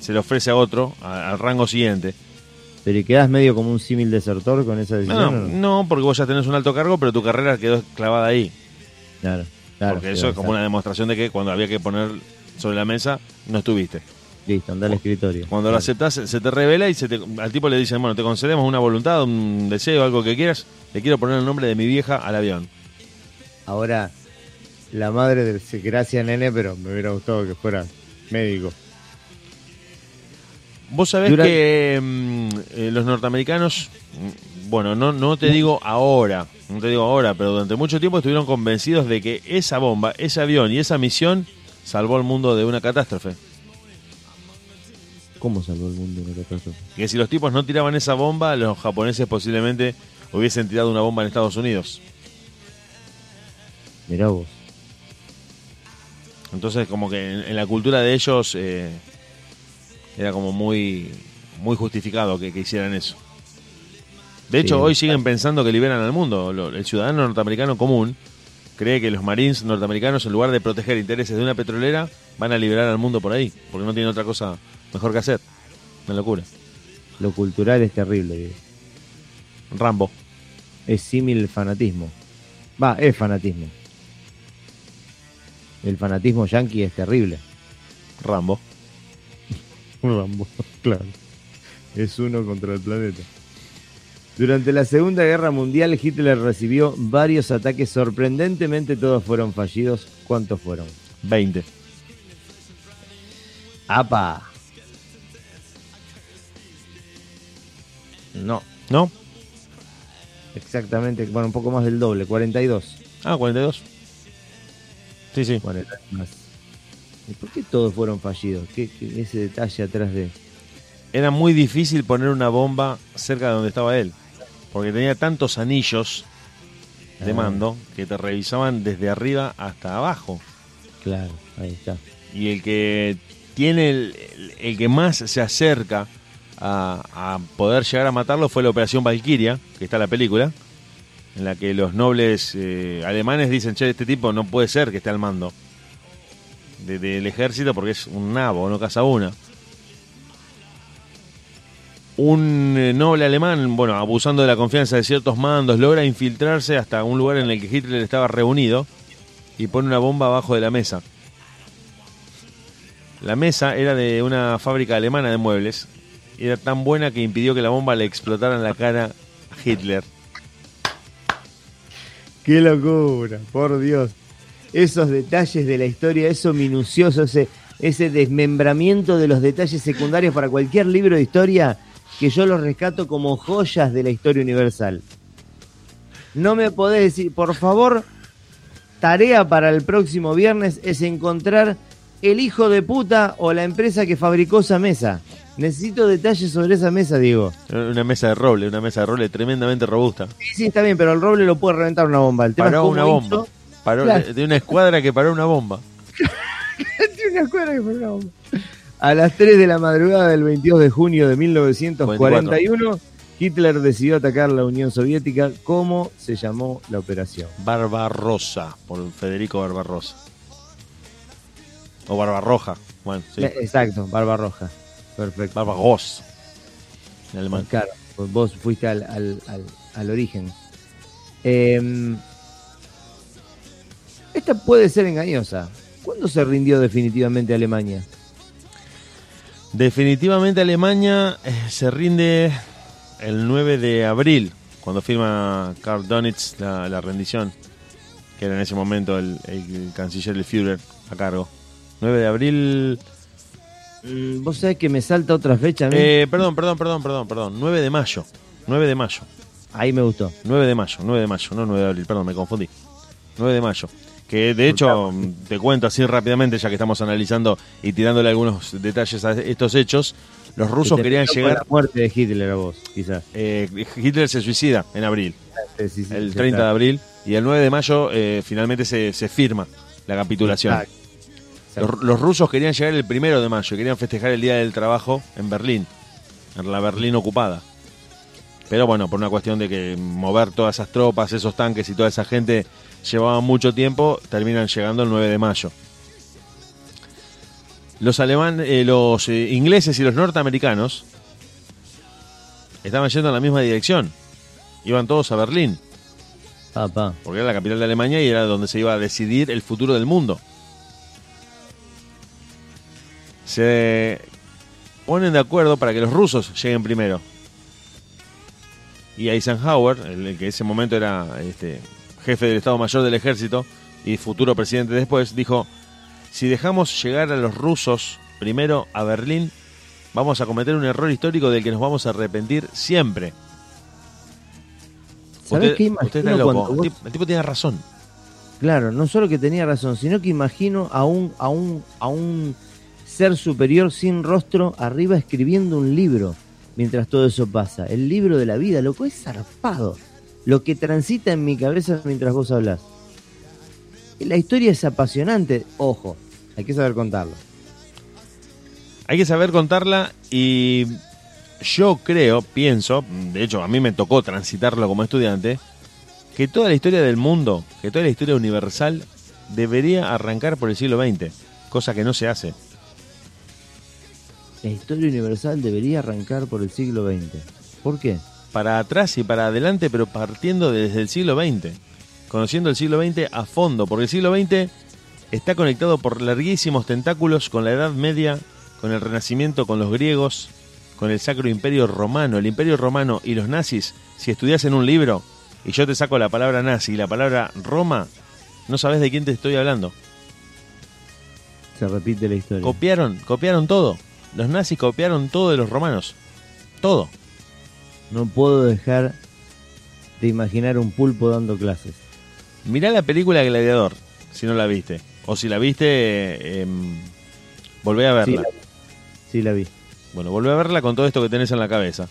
se le ofrece a otro, a- al rango siguiente. Pero ¿y quedás medio como un símil desertor con esa decisión? No, porque vos ya tenés un alto cargo, pero tu carrera quedó clavada ahí. Claro, claro. porque eso es como una demostración de que cuando había que poner sobre la mesa, no estuviste. Listo, anda al escritorio. Cuando lo aceptás, se se te revela y se te- al tipo le dicen, bueno, te concedemos una voluntad, un deseo, algo que quieras, le quiero poner el nombre de mi vieja al avión. Ahora, la madre del... sí, Gracias, nene, pero me hubiera gustado que fuera médico. Vos sabés Durante- que mm, eh, los norteamericanos, mm, bueno, no, no te digo ahora, no te digo ahora, pero durante mucho tiempo estuvieron convencidos de que esa bomba, ese avión y esa misión salvó al mundo de una catástrofe. ¿Cómo salvó el mundo catástrofe? Que si los tipos no tiraban esa bomba, los japoneses posiblemente hubiesen tirado una bomba en Estados Unidos. Mirá vos. Entonces, como que en, en la cultura de ellos eh, era como muy, muy justificado que, que hicieran eso. De hecho, Sí. hoy siguen pensando que liberan al mundo. Lo- el ciudadano norteamericano común cree que los marines norteamericanos, en lugar de proteger intereses de una petrolera, van a liberar al mundo por ahí, porque no tienen otra cosa mejor que hacer. Una locura. Lo cultural es terrible. Rambo. Es símil el fanatismo. Va, es fanatismo. El fanatismo yanqui es terrible. Rambo. Rambo, claro. Es uno contra el planeta. Durante la Segunda Guerra Mundial, Hitler recibió varios ataques. Sorprendentemente, todos fueron fallidos. ¿Cuántos fueron? 20. ¡Apa! No, ¿No? exactamente. Bueno, un poco más del doble, 42. Ah, 42. Sí, sí. Bueno, más. ¿Y por qué todos fueron fallidos? ¿Qué, qué- ese detalle atrás de.? Era muy difícil poner una bomba cerca de donde estaba él. Porque tenía tantos anillos de Ah. mando que te revisaban desde arriba hasta abajo. Claro, ahí está. Y el que tiene el, el- el que más se acerca a, poder llegar a matarlo fue la Operación Valkyria, que está en la película, en la que los nobles eh, alemanes dicen, che, este tipo no puede ser que esté al mando de- del ejército porque es un nabo, no caza una. Un eh, noble alemán, bueno, abusando de la confianza de ciertos mandos, logra infiltrarse hasta un lugar en el que Hitler estaba reunido y pone una bomba abajo de la mesa. La mesa era de una fábrica alemana de muebles. Era tan buena que impidió que la bomba le explotara en la cara a Hitler. Qué locura, por Dios. Esos detalles de la historia, eso minucioso, ese, ese desmembramiento de los detalles secundarios para cualquier libro de historia, que yo los rescato como joyas de la historia universal. No me podés decir, por favor, tarea para el próximo viernes es encontrar el hijo de puta o la empresa que fabricó esa mesa. Necesito detalles sobre esa mesa, Diego. Una mesa de roble, una mesa de roble tremendamente robusta. Sí, sí, está bien, pero el roble lo puede reventar una bomba. El tema es Paró una hizo- bomba. Paró, Claro. de, de una escuadra que paró una bomba. Tiene una cuadra que fue una bomba. A las 3 de la madrugada del 22 de junio de 1941, Hitler decidió atacar la Unión Soviética. ¿Cómo se llamó la operación? Barbarrosa, por Federico Barbarossa. O Barbarroja. Bueno, sí. Eh, Exacto, Barbarroja. Perfecto. Barbaros. En alemán. Claro, pues vos fuiste al, al- al- al origen. Eh, esta puede ser engañosa. ¿Cuándo se rindió definitivamente Alemania? Definitivamente Alemania eh, se rinde el 9 de abril, cuando firma Karl Donitz la, la rendición, que era en ese momento el, el canciller del Führer a cargo. 9 de abril... Mm, Vos sabés que me salta otra fecha. Eh, perdón, perdón, perdón, perdón, perdón. 9 de mayo. 9 de mayo. Ahí me gustó. 9 de mayo, 9 de mayo, no 9 de abril, perdón, me confundí. 9 de mayo. Que de hecho, mm, te cuento así rápidamente, ya que estamos analizando y tirándole algunos detalles a estos hechos, los rusos Que querían llegar... La muerte de Hitler a vos, quizás. eh, Hitler se suicida en abril, Sí, sí, sí, el ya 30 de abril, y el 9 de mayo eh, finalmente se, se firma la capitulación. Exacto. Los, los rusos querían llegar el primero de mayo, querían festejar el Día del Trabajo en Berlín, en la Berlín ocupada. Pero bueno, por una cuestión de que mover todas esas tropas, esos tanques y toda esa gente llevaba mucho tiempo, terminan llegando el 9 de mayo. Los alemanes, eh, los eh, ingleses y los norteamericanos estaban yendo en la misma dirección. Iban todos a Berlín, Papá. porque era la capital de Alemania y era donde se iba a decidir el futuro del mundo. Se ponen de acuerdo para que los rusos lleguen primero. Y Eisenhower, el, que en ese momento era este, jefe del Estado Mayor del Ejército y futuro presidente después, dijo, si dejamos llegar a los rusos primero a Berlín, vamos a cometer un error histórico del que nos vamos a arrepentir siempre. ¿Sabés Usted- qué usted está loco. El tipo- el tipo tiene razón. Claro, no solo que tenía razón, sino que imagino a un, a un, a un ser superior sin rostro arriba escribiendo un libro mientras todo eso pasa. El libro de la vida, loco, es zarpado. Lo que transita en mi cabeza mientras vos hablas. La historia es apasionante, ojo, hay que saber contarlo. Hay que saber contarla y yo creo, pienso, de hecho a mí me tocó transitarlo como estudiante, que toda la historia del mundo, que toda la historia universal debería arrancar por el siglo XX, cosa que no se hace. La historia universal debería arrancar por el siglo XX. ¿Por qué? Para atrás y para adelante, pero partiendo desde el siglo XX, conociendo el siglo XX a fondo, porque el siglo XX está conectado por larguísimos tentáculos con la Edad Media, con el Renacimiento, con los griegos, con el Sacro Imperio Romano. El Imperio Romano y los nazis, si estudias en un libro y yo te saco la palabra nazi y la palabra Roma, no sabes de quién te estoy hablando. Se repite la historia. Copiaron, copiaron todo. Los nazis copiaron todo de los romanos. Todo. No puedo dejar de imaginar un pulpo dando clases. Mirá la película Gladiador, si no la viste. O si la viste, eh, volvé a Sí, verla. la, sí, la vi. Bueno, volvé a verla con todo esto que tenés en la cabeza.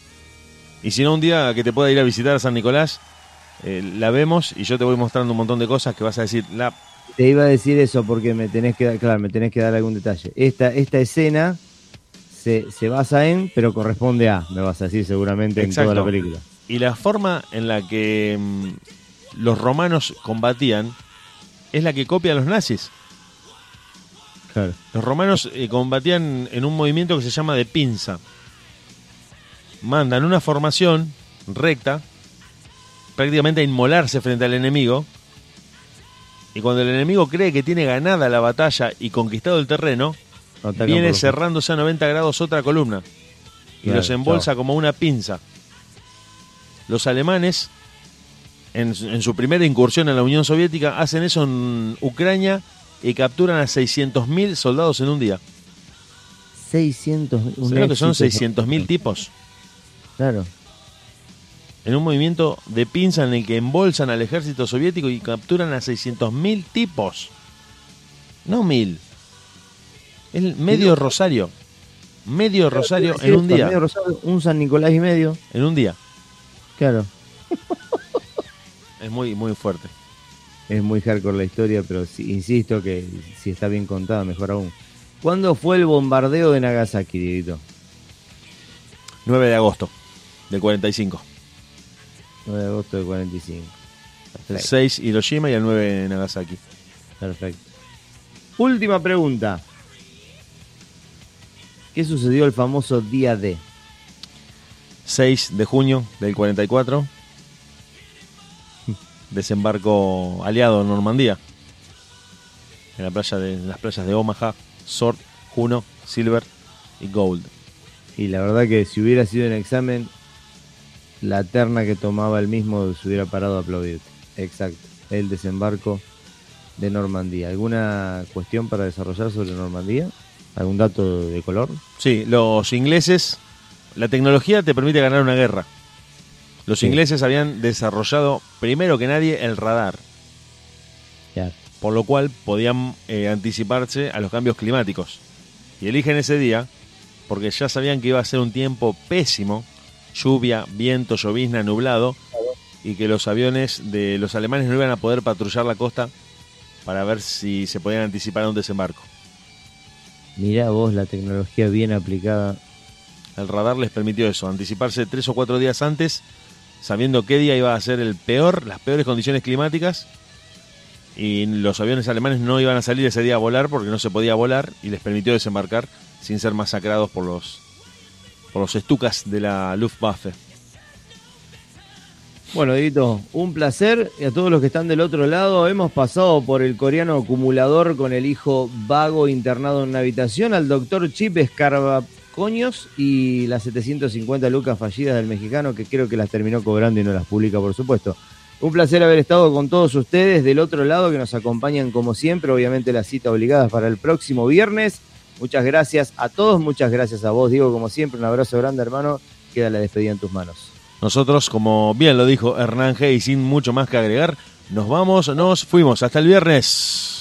Y si no, un día que te pueda ir a visitar a San Nicolás, eh, la vemos y yo te voy mostrando un montón de cosas que vas a decir, la Te iba a decir eso porque me tenés que dar, claro, me tenés que dar algún detalle. Esta, esta escena se, se basa en, pero corresponde a, me vas a decir seguramente en toda la película. Y la forma en la que mm, los romanos combatían es la que copia a los nazis. Claro. Los romanos eh, combatían en un movimiento que se llama de pinza. Mandan una formación recta, prácticamente a inmolarse frente al enemigo. Y cuando el enemigo cree que tiene ganada la batalla y conquistado el terreno, atacan viene cerrándose a 90 grados otra columna y Claro, los embolsa chao. como una pinza. Los alemanes, en, en su primera incursión en la Unión Soviética, hacen eso en Ucrania y capturan a 600.000 soldados en un día. 600. un ¿Sabes lo que son éxito. 600.000 tipos? Claro. En un movimiento de pinza en el que embolsan al ejército soviético y capturan a 600.000 tipos. No mil. Es medio Rosario. Medio Rosario en un día. medio Rosario, un San Nicolás y medio. En un día. Claro. Es muy, muy fuerte. Es muy hardcore la historia, pero insisto que si está bien contada, mejor aún. ¿Cuándo fue el bombardeo de Nagasaki, Dieguito? 9 de agosto del 45. 9 de agosto del 45. El Perfecto. 6 Hiroshima y el 9 Nagasaki. Perfecto. Última pregunta. ¿Qué sucedió el famoso día D? 6 de junio del 44. Desembarco aliado en Normandía. En, la playa de, en las playas de Omaha, Sword, Juno, Silver y Gold. Y la verdad que si hubiera sido en examen, la terna que tomaba el mismo se hubiera parado a aplaudir. Exacto. El desembarco de Normandía. ¿Alguna cuestión para desarrollar sobre Normandía? ¿Algún dato de color? Sí, los ingleses, la tecnología te permite ganar una guerra. Los Sí. ingleses habían desarrollado primero que nadie el radar, por lo cual podían eh, anticiparse a los cambios climáticos. Y eligen ese día porque ya sabían que iba a ser un tiempo pésimo, lluvia, viento, llovizna, nublado, y que los aviones de los alemanes no iban a poder patrullar la costa para ver si se podían anticipar a un desembarco. Mirá vos la tecnología bien aplicada. El radar les permitió eso, anticiparse tres o cuatro días antes, sabiendo qué día iba a ser el peor, las peores condiciones climáticas, y los aviones alemanes no iban a salir ese día a volar porque no se podía volar, y les permitió desembarcar sin ser masacrados por los por los estucas de la Luftwaffe. Bueno, Edito, un placer. Y a todos los que están del otro lado, hemos pasado por el coreano acumulador con el hijo vago internado en una habitación, al doctor Chip Escarbacoños y las 750 lucas fallidas del mexicano, que creo que las terminó cobrando y no las publica, por supuesto. Un placer haber estado con todos ustedes del otro lado que nos acompañan como siempre. Obviamente la cita obligada para el próximo viernes. Muchas gracias a todos, muchas gracias a vos, Diego, como siempre. Un abrazo grande, hermano. Queda la despedida en tus manos. Nosotros, como bien lo dijo Hernán G, y sin mucho más que agregar, nos vamos, nos fuimos. Hasta el viernes.